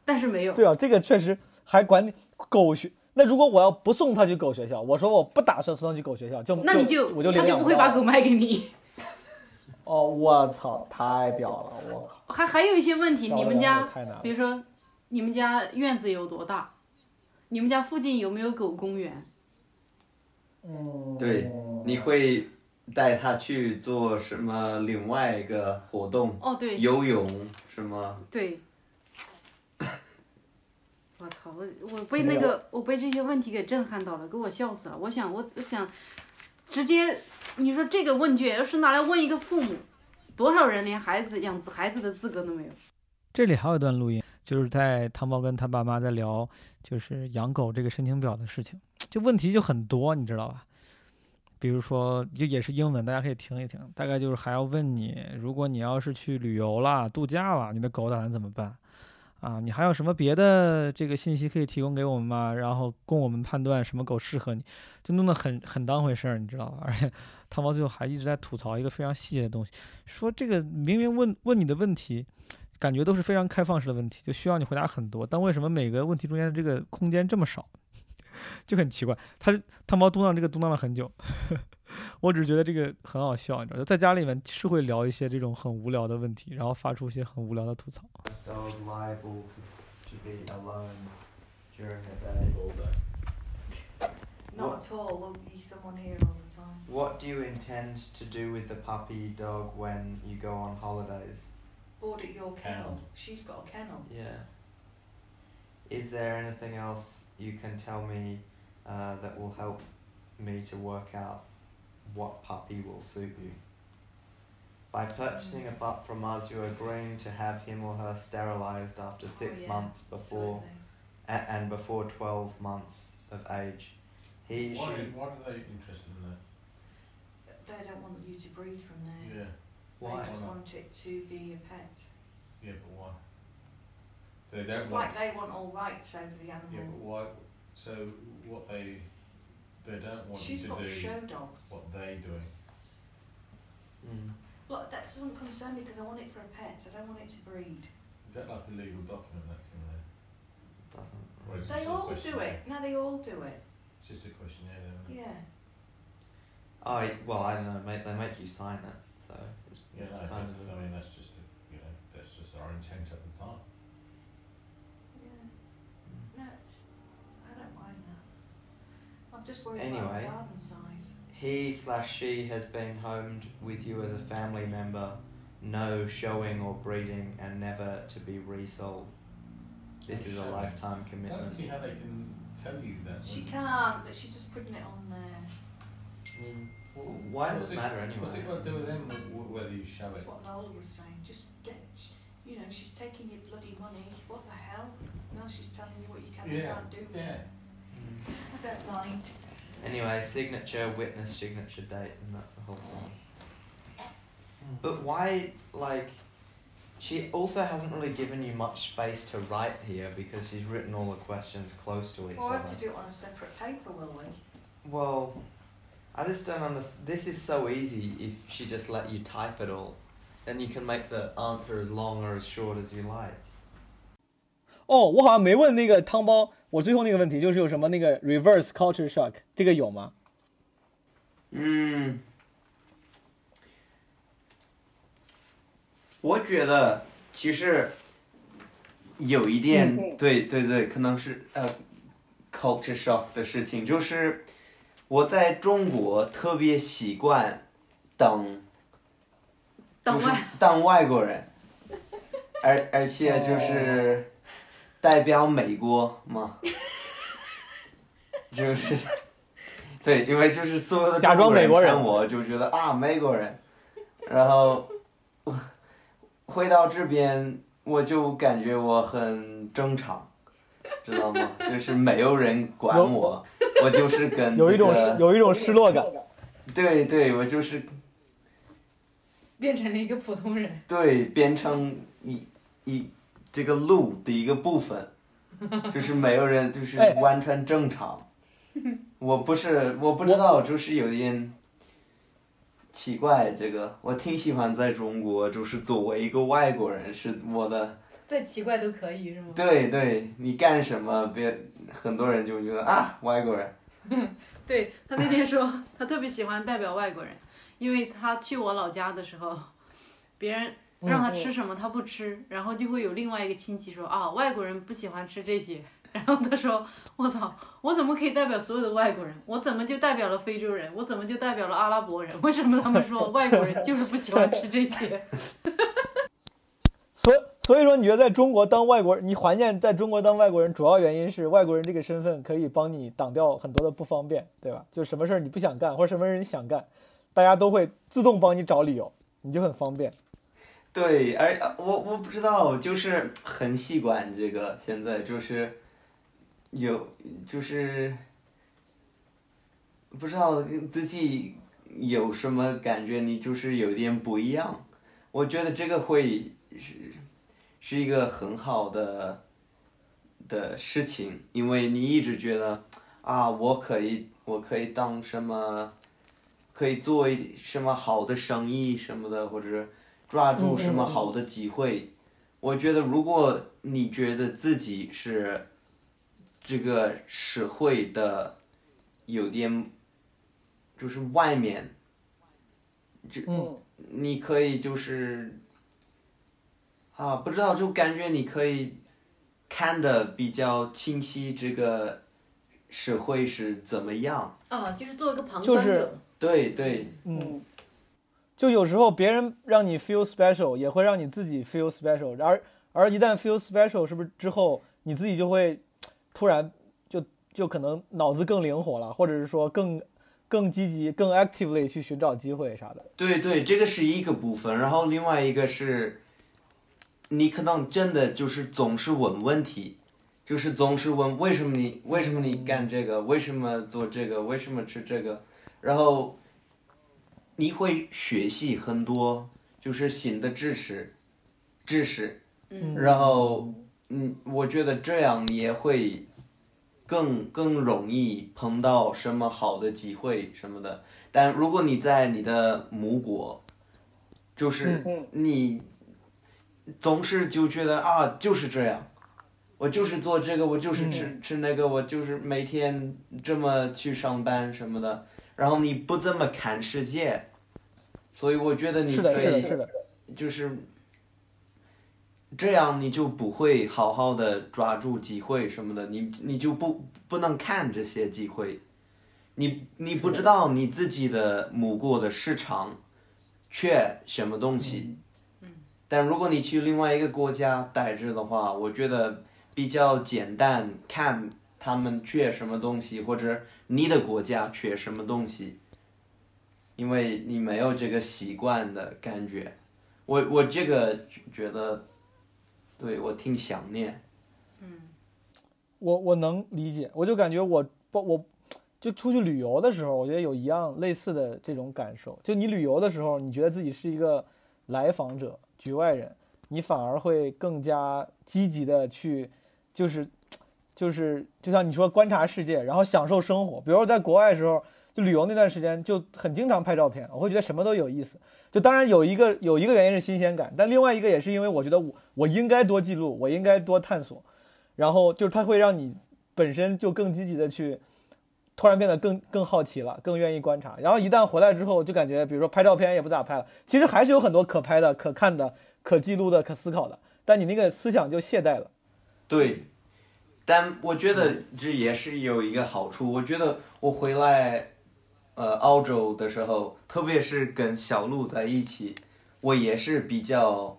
但是没有，对啊，这个确实还管狗学。那如果我要不送他去狗学校，我说我不打算送他去狗学校，就那你就我就领他就不会把狗卖给你。哦，我操，太屌了！我靠，还还有一些问题，你们家太难了比如说，你们家院子有多大？你们家附近有没有狗公园？嗯，对，你会带他去做什么另外一个活动？哦，对游泳什么？对。我操！我我被那个我被这些问题给震撼到了，给我笑死了。我想我我想直接你说这个问卷要是拿来问一个父母，多少人连孩子养子孩子的资格都没有？这里还有一段录音，就是在汤包跟他爸妈在聊，就是养狗这个申请表的事情，就问题就很多，你知道吧？比如说，就也是英文，大家可以听一听。大概就是还要问你，如果你要是去旅游啦、度假啦，你的狗打算怎么办？啊，你还有什么别的这个信息可以提供给我们吗？然后供我们判断什么狗适合你，就弄得很很当回事儿，你知道吧？而且汤包最后还一直在吐槽一个非常细节的东西，说这个明明问问你的问题，感觉都是非常开放式的问题，就需要你回答很多，但为什么每个问题中间的这个空间这么少，就很奇怪。他他猫嘟囔这个嘟囔了很久，我只是觉得这个很好笑，你知道，就在家里面是会聊一些这种很无聊的问题，然后发出一些很无聊的吐槽。Not at all. There'll be someone here all the time. What do you intend to do with the puppy dog when you go on holidays? Board at your kennel. Kennel. She's got a kennel. Yeah. Is there anything else you can tell me uh, that will help me to work out what puppy will suit you? By purchasing a pup from us, you're agreeing to have him or her sterilized after six Oh, yeah, months before Absolutely. a- and before 12 months of age. He, Why, she, why are they interested in that? They don't want you to breed from there. Yeah, why? They just Why want it to be a pet. yeah, but why? They don't It's want. like they want all rights over the yeah, but animal. why? So what they they don't want She's you got to do show dogs. what they doing. Mm. Look, that doesn't concern me because I want it for a pet. I don't want it to breed. Is that like a legal document that thing there? Doesn't. Or is it They just a all do questionnaire? it. No, they all do it. It's just a questionnaire, then. Yeah. Y- well, I don't know. Mate, they make you sign it, so it's, Yeah, it's no, kind that's, of. I mean, that's just a, you know, that's just our intent at the time. Yeah. No, it's, I don't mind that. I'm just worried about Anyway. the garden size. He slash she has been homed with you as a family member, no showing or breeding, and never to be resold. This is a Showing. lifetime I don't commitment. see how they can tell you that. She can't, she's just putting it on there. I mean, w- why does it it- matter anyway? What's it got to do with them, wh- wh- whether you show That's it? what Nola was saying. Just get, you know, she's taking your bloody money. What the hell? Now she's telling you what you can and Yeah, can't do. yeah. I don't mind. Anyway, signature, witness, signature date, and that's the whole thing. Hmm. But why, like, she also hasn't really given you much space to write here because she's written all the questions close to each I other. have to do it on a separate paper, will we? Well, I just don't understand. This is so easy if she just let you type it all. Then you can make the answer as long or as short as you like. 哦，我好像没问那个汤包，我最后那个问题就是有什么那个 reverse culture shock，这个有吗？嗯，我觉得其实有一点，对。对对，可能是呃 culture shock 的事情，就是我在中国特别习惯当就是当外国人，而而且就是代表美国吗，就是对，因为就是所有的假装美国人我就觉得啊美国人，然后我回到这边我就感觉我很正常，知道吗？就是没有人管我，我就是跟有一种有一种失落感。对对，我就是变成了一个普通人。对，变成一一这个路的一个部分，就是没有人，就是哎完全正常。我不是，我不知道，就是有点奇怪。这个我挺喜欢在中国，就是作为一个外国人，是我的。再奇怪都可以是吗？对对，你干什么，别很多人就觉得啊，外国人。对他那天说，他特别喜欢代表外国人，因为他去我老家的时候，别人让他吃什么他不吃，然后就会有另外一个亲戚说啊，外国人不喜欢吃这些，然后他说我操，我怎么可以代表所有的外国人？我怎么就代表了非洲人？我怎么就代表了阿拉伯人？为什么他们说 外国人就是不喜欢吃这些？所以所以说，你觉得在中国当外国人，你怀念在中国当外国人，主要原因是外国人这个身份可以帮你挡掉很多的不方便，对吧？就什么事儿你不想干，或者什么人你想干，大家都会自动帮你找理由，你就很方便。对，而我我不知道，就是很习惯这个，现在就是有就是不知道自己有什么感觉，你就是有点不一样。我觉得这个会是是一个很好的的事情，因为你一直觉得啊，我可以我可以当什么，可以做一什么好的生意什么的，或者。抓住什么好的机会。我觉得，如果你觉得自己是这个社会的有点，就是外面，就嗯你可以就是啊，不知道，就感觉你可以看的比较清晰，这个社会是怎么样。啊，就是做一个旁就是观者。对对嗯，就有时候别人让你 feel special，也会让你自己 feel special，而而一旦 feel special，是不是之后你自己就会突然就就可能脑子更灵活了，或者是说更更积极、更 actively 去寻找机会啥的。对对，这个是一个部分，然后另外一个是，你可能真的就是总是问问题，就是总是问为什么你为什么你干这个，为什么做这个，为什么吃这个，然后你会学习很多就是新的知识，知识，嗯。然后嗯，我觉得这样你也会更更容易碰到什么好的机会什么的。但如果你在你的母国，就是你总是就觉得啊，就是这样，我就是做这个，我就是吃、吃那个，我就是每天这么去上班什么的，然后你不怎么看世界，所以我觉得你是的，可是的，以是的。就是这样，你就不会好好的抓住机会什么的，你你就不不能看这些机会，你你不知道你自己的母国的市场缺什么东西，但如果你去另外一个国家待着的话，我觉得比较简单，看他们缺什么东西，或者你的国家缺什么东西，因为你没有这个习惯的感觉。我我这个觉得，对我挺想念。嗯我我能理解，我就感觉我不我就出去旅游的时候，我觉得有一样类似的这种感受。就你旅游的时候，你觉得自己是一个来访者、局外人，你反而会更加积极的去，就是就是就像你说观察世界，然后享受生活。比如说在国外的时候，就旅游那段时间，就很经常拍照片，我会觉得什么都有意思。就当然有一个有一个原因是新鲜感，但另外一个也是因为我觉得我我应该多记录，我应该多探索。然后就是它会让你本身就更积极的去，突然变得更更好奇了，更愿意观察。然后一旦回来之后，就感觉比如说拍照片也不咋拍了，其实还是有很多可拍的、可看的、可记录的、可思考的，但你那个思想就懈怠了。对，但我觉得这也是有一个好处。我觉得我回来，呃，澳洲的时候，特别是跟小鹿在一起，我也是比较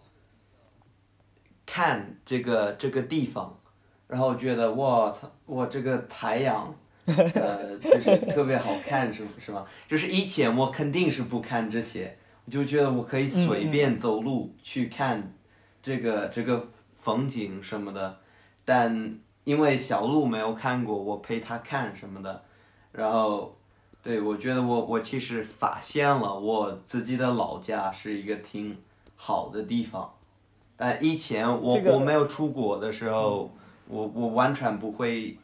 看这个这个地方，然后觉得哇操，我这个太阳，呃，就是特别好看，是是吗？就是以前我肯定是不看这些，我就觉得我可以随便走路去看这个这个风景什么的。但因为小鹿没有看过，我陪他看什么的，然后，对我觉得我我其实发现了我自己的老家是一个挺好的地方，但以前我、这个我没有出国的时候，我我完全不会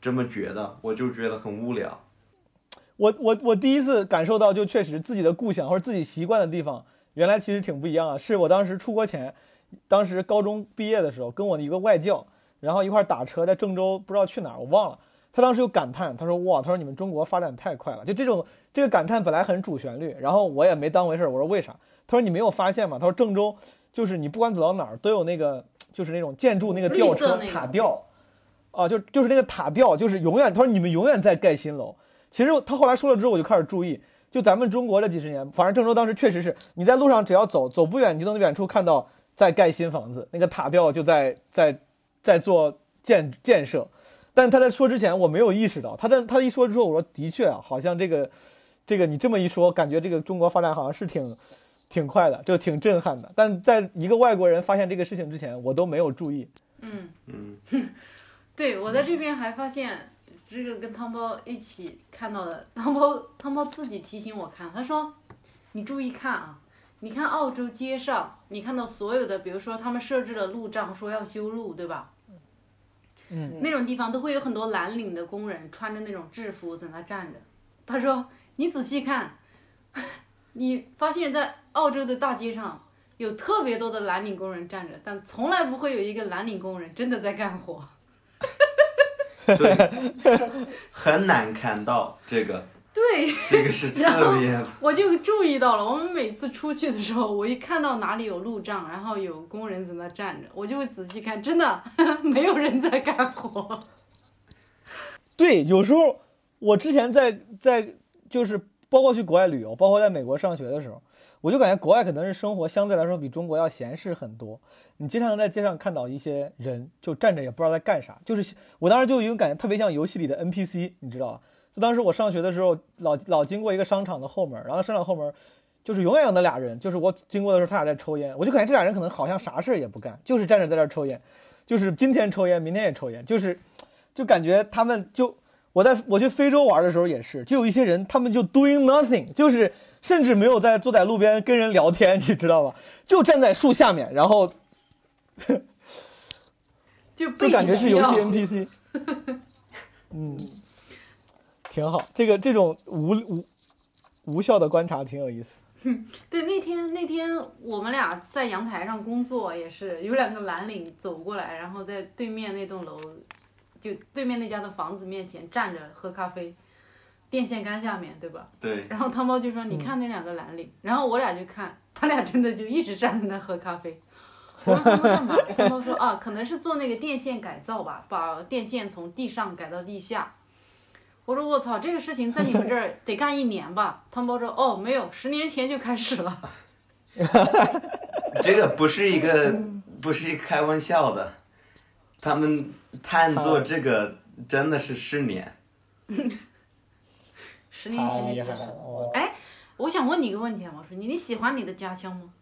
这么觉得，我就觉得很无聊。我我我第一次感受到，就确实自己的故乡或者自己习惯的地方，原来其实挺不一样啊。是我当时出国前，当时高中毕业的时候，跟我的一个外教，然后一块儿打车在郑州，不知道去哪儿，我忘了。他当时就感叹，他说：“哇，他说你们中国发展太快了。”就这种这个感叹本来很主旋律，然后我也没当回事儿。我说为啥？他说你没有发现吗？他说郑州就是你不管走到哪儿都有那个就是那种建筑那个吊车那个塔吊，啊，就就是那个塔吊，就是永远他说你们永远在盖新楼。其实他后来说了之后，我就开始注意，就咱们中国这几十年，反正郑州当时确实是你在路上只要走走不远，你就能远处看到在盖新房子，那个塔吊就在在在做建建设。但他在说之前，我没有意识到，他在他一说之后，我说的确啊，好像这个这个你这么一说，感觉这个中国发展好像是挺挺快的，就挺震撼的。但在一个外国人发现这个事情之前，我都没有注意。嗯，嗯，对我在这边还发现，这个跟汤包一起看到的，汤包汤包自己提醒我看，他说，你注意看啊，你看澳洲街上，你看到所有的，比如说他们设置了路障，说要修路，对吧？嗯，那种地方都会有很多蓝领的工人穿着那种制服在那站着。他说：“你仔细看，你发现在澳洲的大街上有特别多的蓝领工人站着，但从来不会有一个蓝领工人真的在干活。对，很难看到这个，”对，这个是 然后特别我就注意到了，我们每次出去的时候，我一看到哪里有路障，然后有工人在那站着，我就会仔细看，真的没有人在干活。对，有时候我之前在在就是包括去国外旅游，包括在美国上学的时候，我就感觉国外可能是生活相对来说比中国要闲适很多。你经常在街上看到一些人就站着也不知道在干啥，就是我当时就有一种感觉特别像游戏里的 NPC，你知道吧？就当时我上学的时候，老老经过一个商场的后门，然后商场后门就是永远有那俩人，就是我经过的时候他俩在抽烟，我就感觉这俩人可能好像啥事儿也不干，就是站着在这儿抽烟，就是今天抽烟，明天也抽烟，就是就感觉他们就我在我去非洲玩的时候也是，就有一些人他们就 doing nothing，就是甚至没有在坐在路边跟人聊天，你知道吧？就站在树下面，然后就就感觉是游戏 NPC。嗯，挺好，这个这种无无无效的观察挺有意思。对，那天那天我们俩在阳台上工作，也是有两个蓝领走过来，然后在对面那栋楼，就对面那家的房子面前站着喝咖啡，电线杆下面，对吧？对，然后汤包就说：“你看那两个蓝领。然后我俩就看，他俩真的就一直站在那喝咖啡。我说他们干嘛？汤包说啊，可能是做那个电线改造吧，把电线从地上改到地下。我说我操，这个事情在你们这儿得干一年吧？汤包说哦，没有，十年前就开始了。这个不是一个不是一个开玩笑的，他们探做这个真的是十年。十年前就开始了！哎，我想问你一个问题啊，我说你，你喜欢你的家乡吗？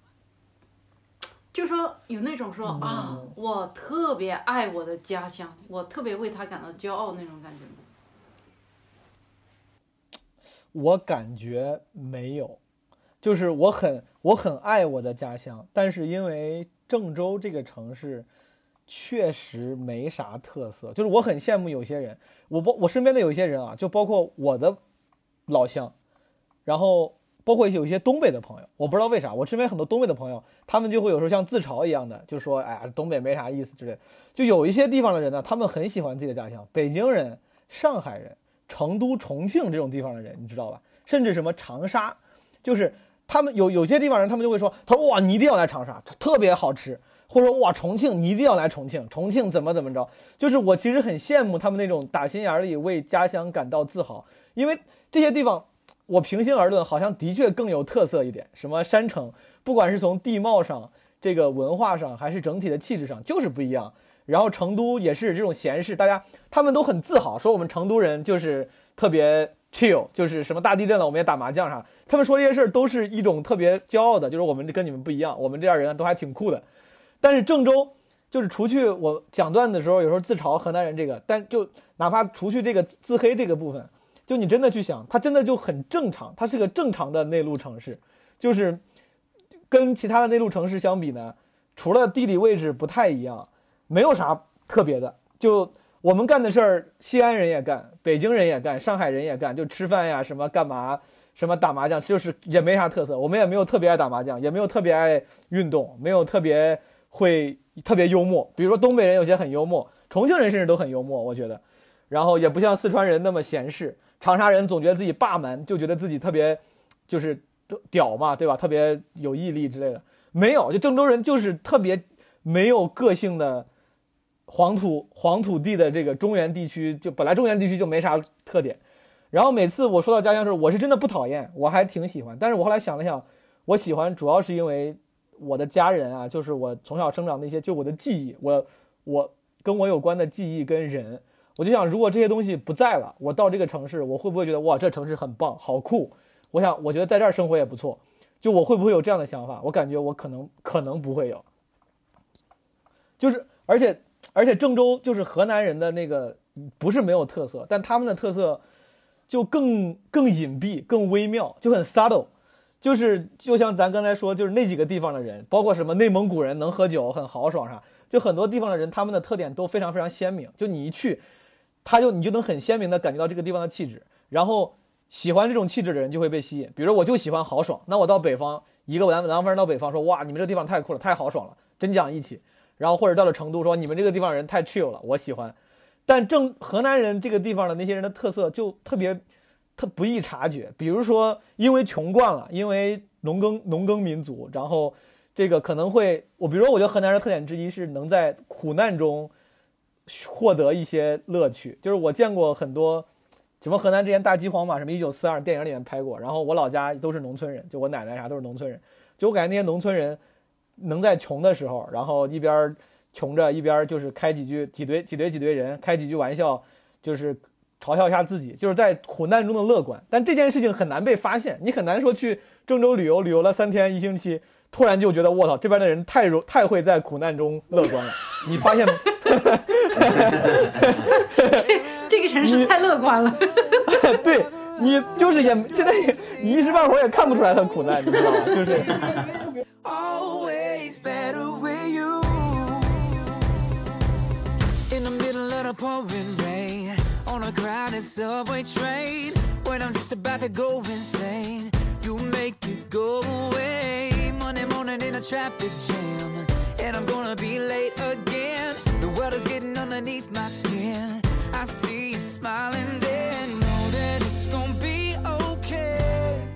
就说有那种说啊，我特别爱我的家乡，我特别为他感到骄傲那种感觉吗？我感觉没有，就是我很我很爱我的家乡，但是因为郑州这个城市确实没啥特色，就是我很羡慕有些人，我包我身边的有些人啊，就包括我的老乡，然后包括有一些东北的朋友，我不知道为啥，我身边很多东北的朋友，他们就会有时候像自嘲一样的，就说，哎呀，东北没啥意思之类。就有一些地方的人呢，他们很喜欢自己的家乡，北京人、上海人、成都、重庆这种地方的人，你知道吧？甚至什么长沙，就是他们有有些地方人，他们就会说，他说哇，你一定要来长沙，特别好吃。或者说哇，重庆你一定要来重庆，重庆怎么怎么着？就是我其实很羡慕他们那种打心眼里为家乡感到自豪，因为这些地方，我平心而论，好像的确更有特色一点。什么山城，不管是从地貌上、这个文化上，还是整体的气质上，就是不一样。然后成都也是这种闲事，大家他们都很自豪，说我们成都人就是特别 chill，就是什么大地震了我们也打麻将啥。他们说这些事儿都是一种特别骄傲的，就是我们跟你们不一样，我们这样人都还挺酷的。但是郑州就是除去我讲段的时候，有时候自嘲河南人这个，但就哪怕除去这个自黑这个部分，就你真的去想，它真的就很正常，它是个正常的内陆城市，就是跟其他的内陆城市相比呢，除了地理位置不太一样，没有啥特别的。就我们干的事儿，西安人也干，北京人也干，上海人也干，就吃饭呀，什么干嘛，什么打麻将，就是也没啥特色。我们也没有特别爱打麻将，也没有特别爱运动，没有特别。会特别幽默，比如说东北人有些很幽默，重庆人甚至都很幽默，我觉得。然后也不像四川人那么闲适，长沙人总觉得自己霸蛮，就觉得自己特别就是屌嘛，对吧？特别有毅力之类的。没有，就郑州人就是特别没有个性的黄土黄土地的这个中原地区，就本来中原地区就没啥特点。然后每次我说到家乡的时候，我是真的不讨厌，我还挺喜欢。但是我后来想了想，我喜欢主要是因为。我的家人啊，就是我从小生长那些，就我的记忆，我我跟我有关的记忆跟人，我就想，如果这些东西不在了，我到这个城市，我会不会觉得哇，这城市很棒，好酷？我想，我觉得在这儿生活也不错。就我会不会有这样的想法？我感觉我可能可能不会有。就是而且而且郑州就是河南人的那个不是没有特色，但他们的特色就更更隐蔽、更微妙，就很 subtle。就是就像咱刚才说，就是那几个地方的人，包括什么内蒙古人能喝酒很豪爽啥，就很多地方的人，他们的特点都非常非常鲜明。就你一去，他就你就能很鲜明的感觉到这个地方的气质，然后喜欢这种气质的人就会被吸引。比如我就喜欢豪爽，那我到北方，一个南南方人到北方说，哇，你们这地方太酷了，太豪爽了，真讲义气。然后或者到了成都说，你们这个地方人太 chill 了，我喜欢。但正河南人这个地方的那些人的特色就特别。他不易察觉，比如说，因为穷惯了，因为农耕农耕民族，然后这个可能会，我比如说，我觉得河南人特点之一是能在苦难中获得一些乐趣。就是我见过很多，什么河南之前大饥荒嘛，什么一九四二电影里面拍过，然后我老家都是农村人，就我奶奶啥都是农村人，就我感觉那些农村人能在穷的时候，然后一边穷着一边就是开几句几堆几堆几堆人开几句玩笑，就是。嘲笑一下自己，就是在苦难中的乐观。但这件事情很难被发现，你很难说去郑州旅游，旅游了三天一星期，突然就觉得我操，这边的人太容太会在苦难中乐观了。你发现吗？这个城市太乐观了。对你就是也现在也你一时半会儿也看不出来他苦难，你知道吗？就是。on a crowded subway train when I'm just about to go insane. You make it go away. Monday morning in a traffic jam, and I'm gonna be late again. The world is getting underneath my skin. I see you smiling there, know that it's gonna be okay.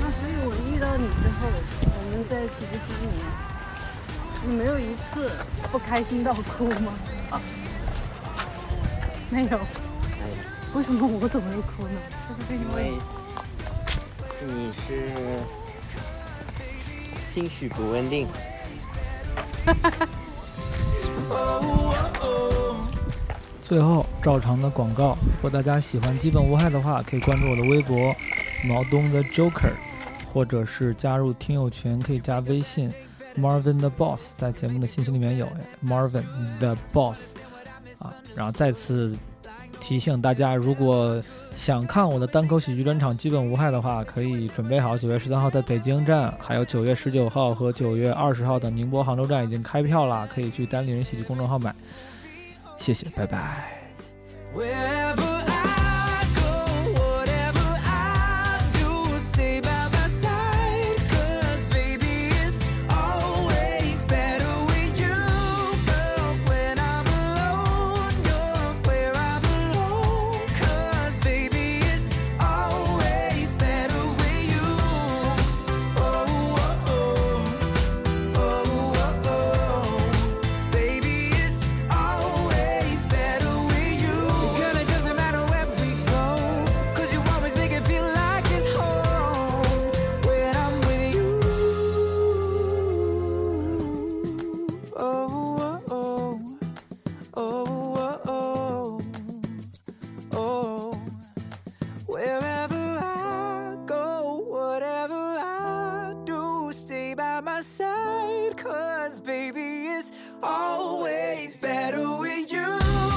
那所以我遇到你之后，我们在一起这些年，你没有一次不开心到哭吗？啊， 没有。为什么我总会哭呢？是不是因为你是情绪不稳定。哈 哈最后，照常的广告，如果大家喜欢基本无害的话，可以关注我的微博毛东的 Joker，或者是加入听友群，可以加微信 Marvin the Boss，在节目的信息里面有 Marvin the Boss 啊，然后再次。提醒大家，如果想看我的单口喜剧专场《基本无害》的话，可以准备好。九月十三号在北京站，还有九月十九号和九月二十号的宁波、杭州站已经开票了，可以去单立人喜剧公众号买。谢谢，拜拜。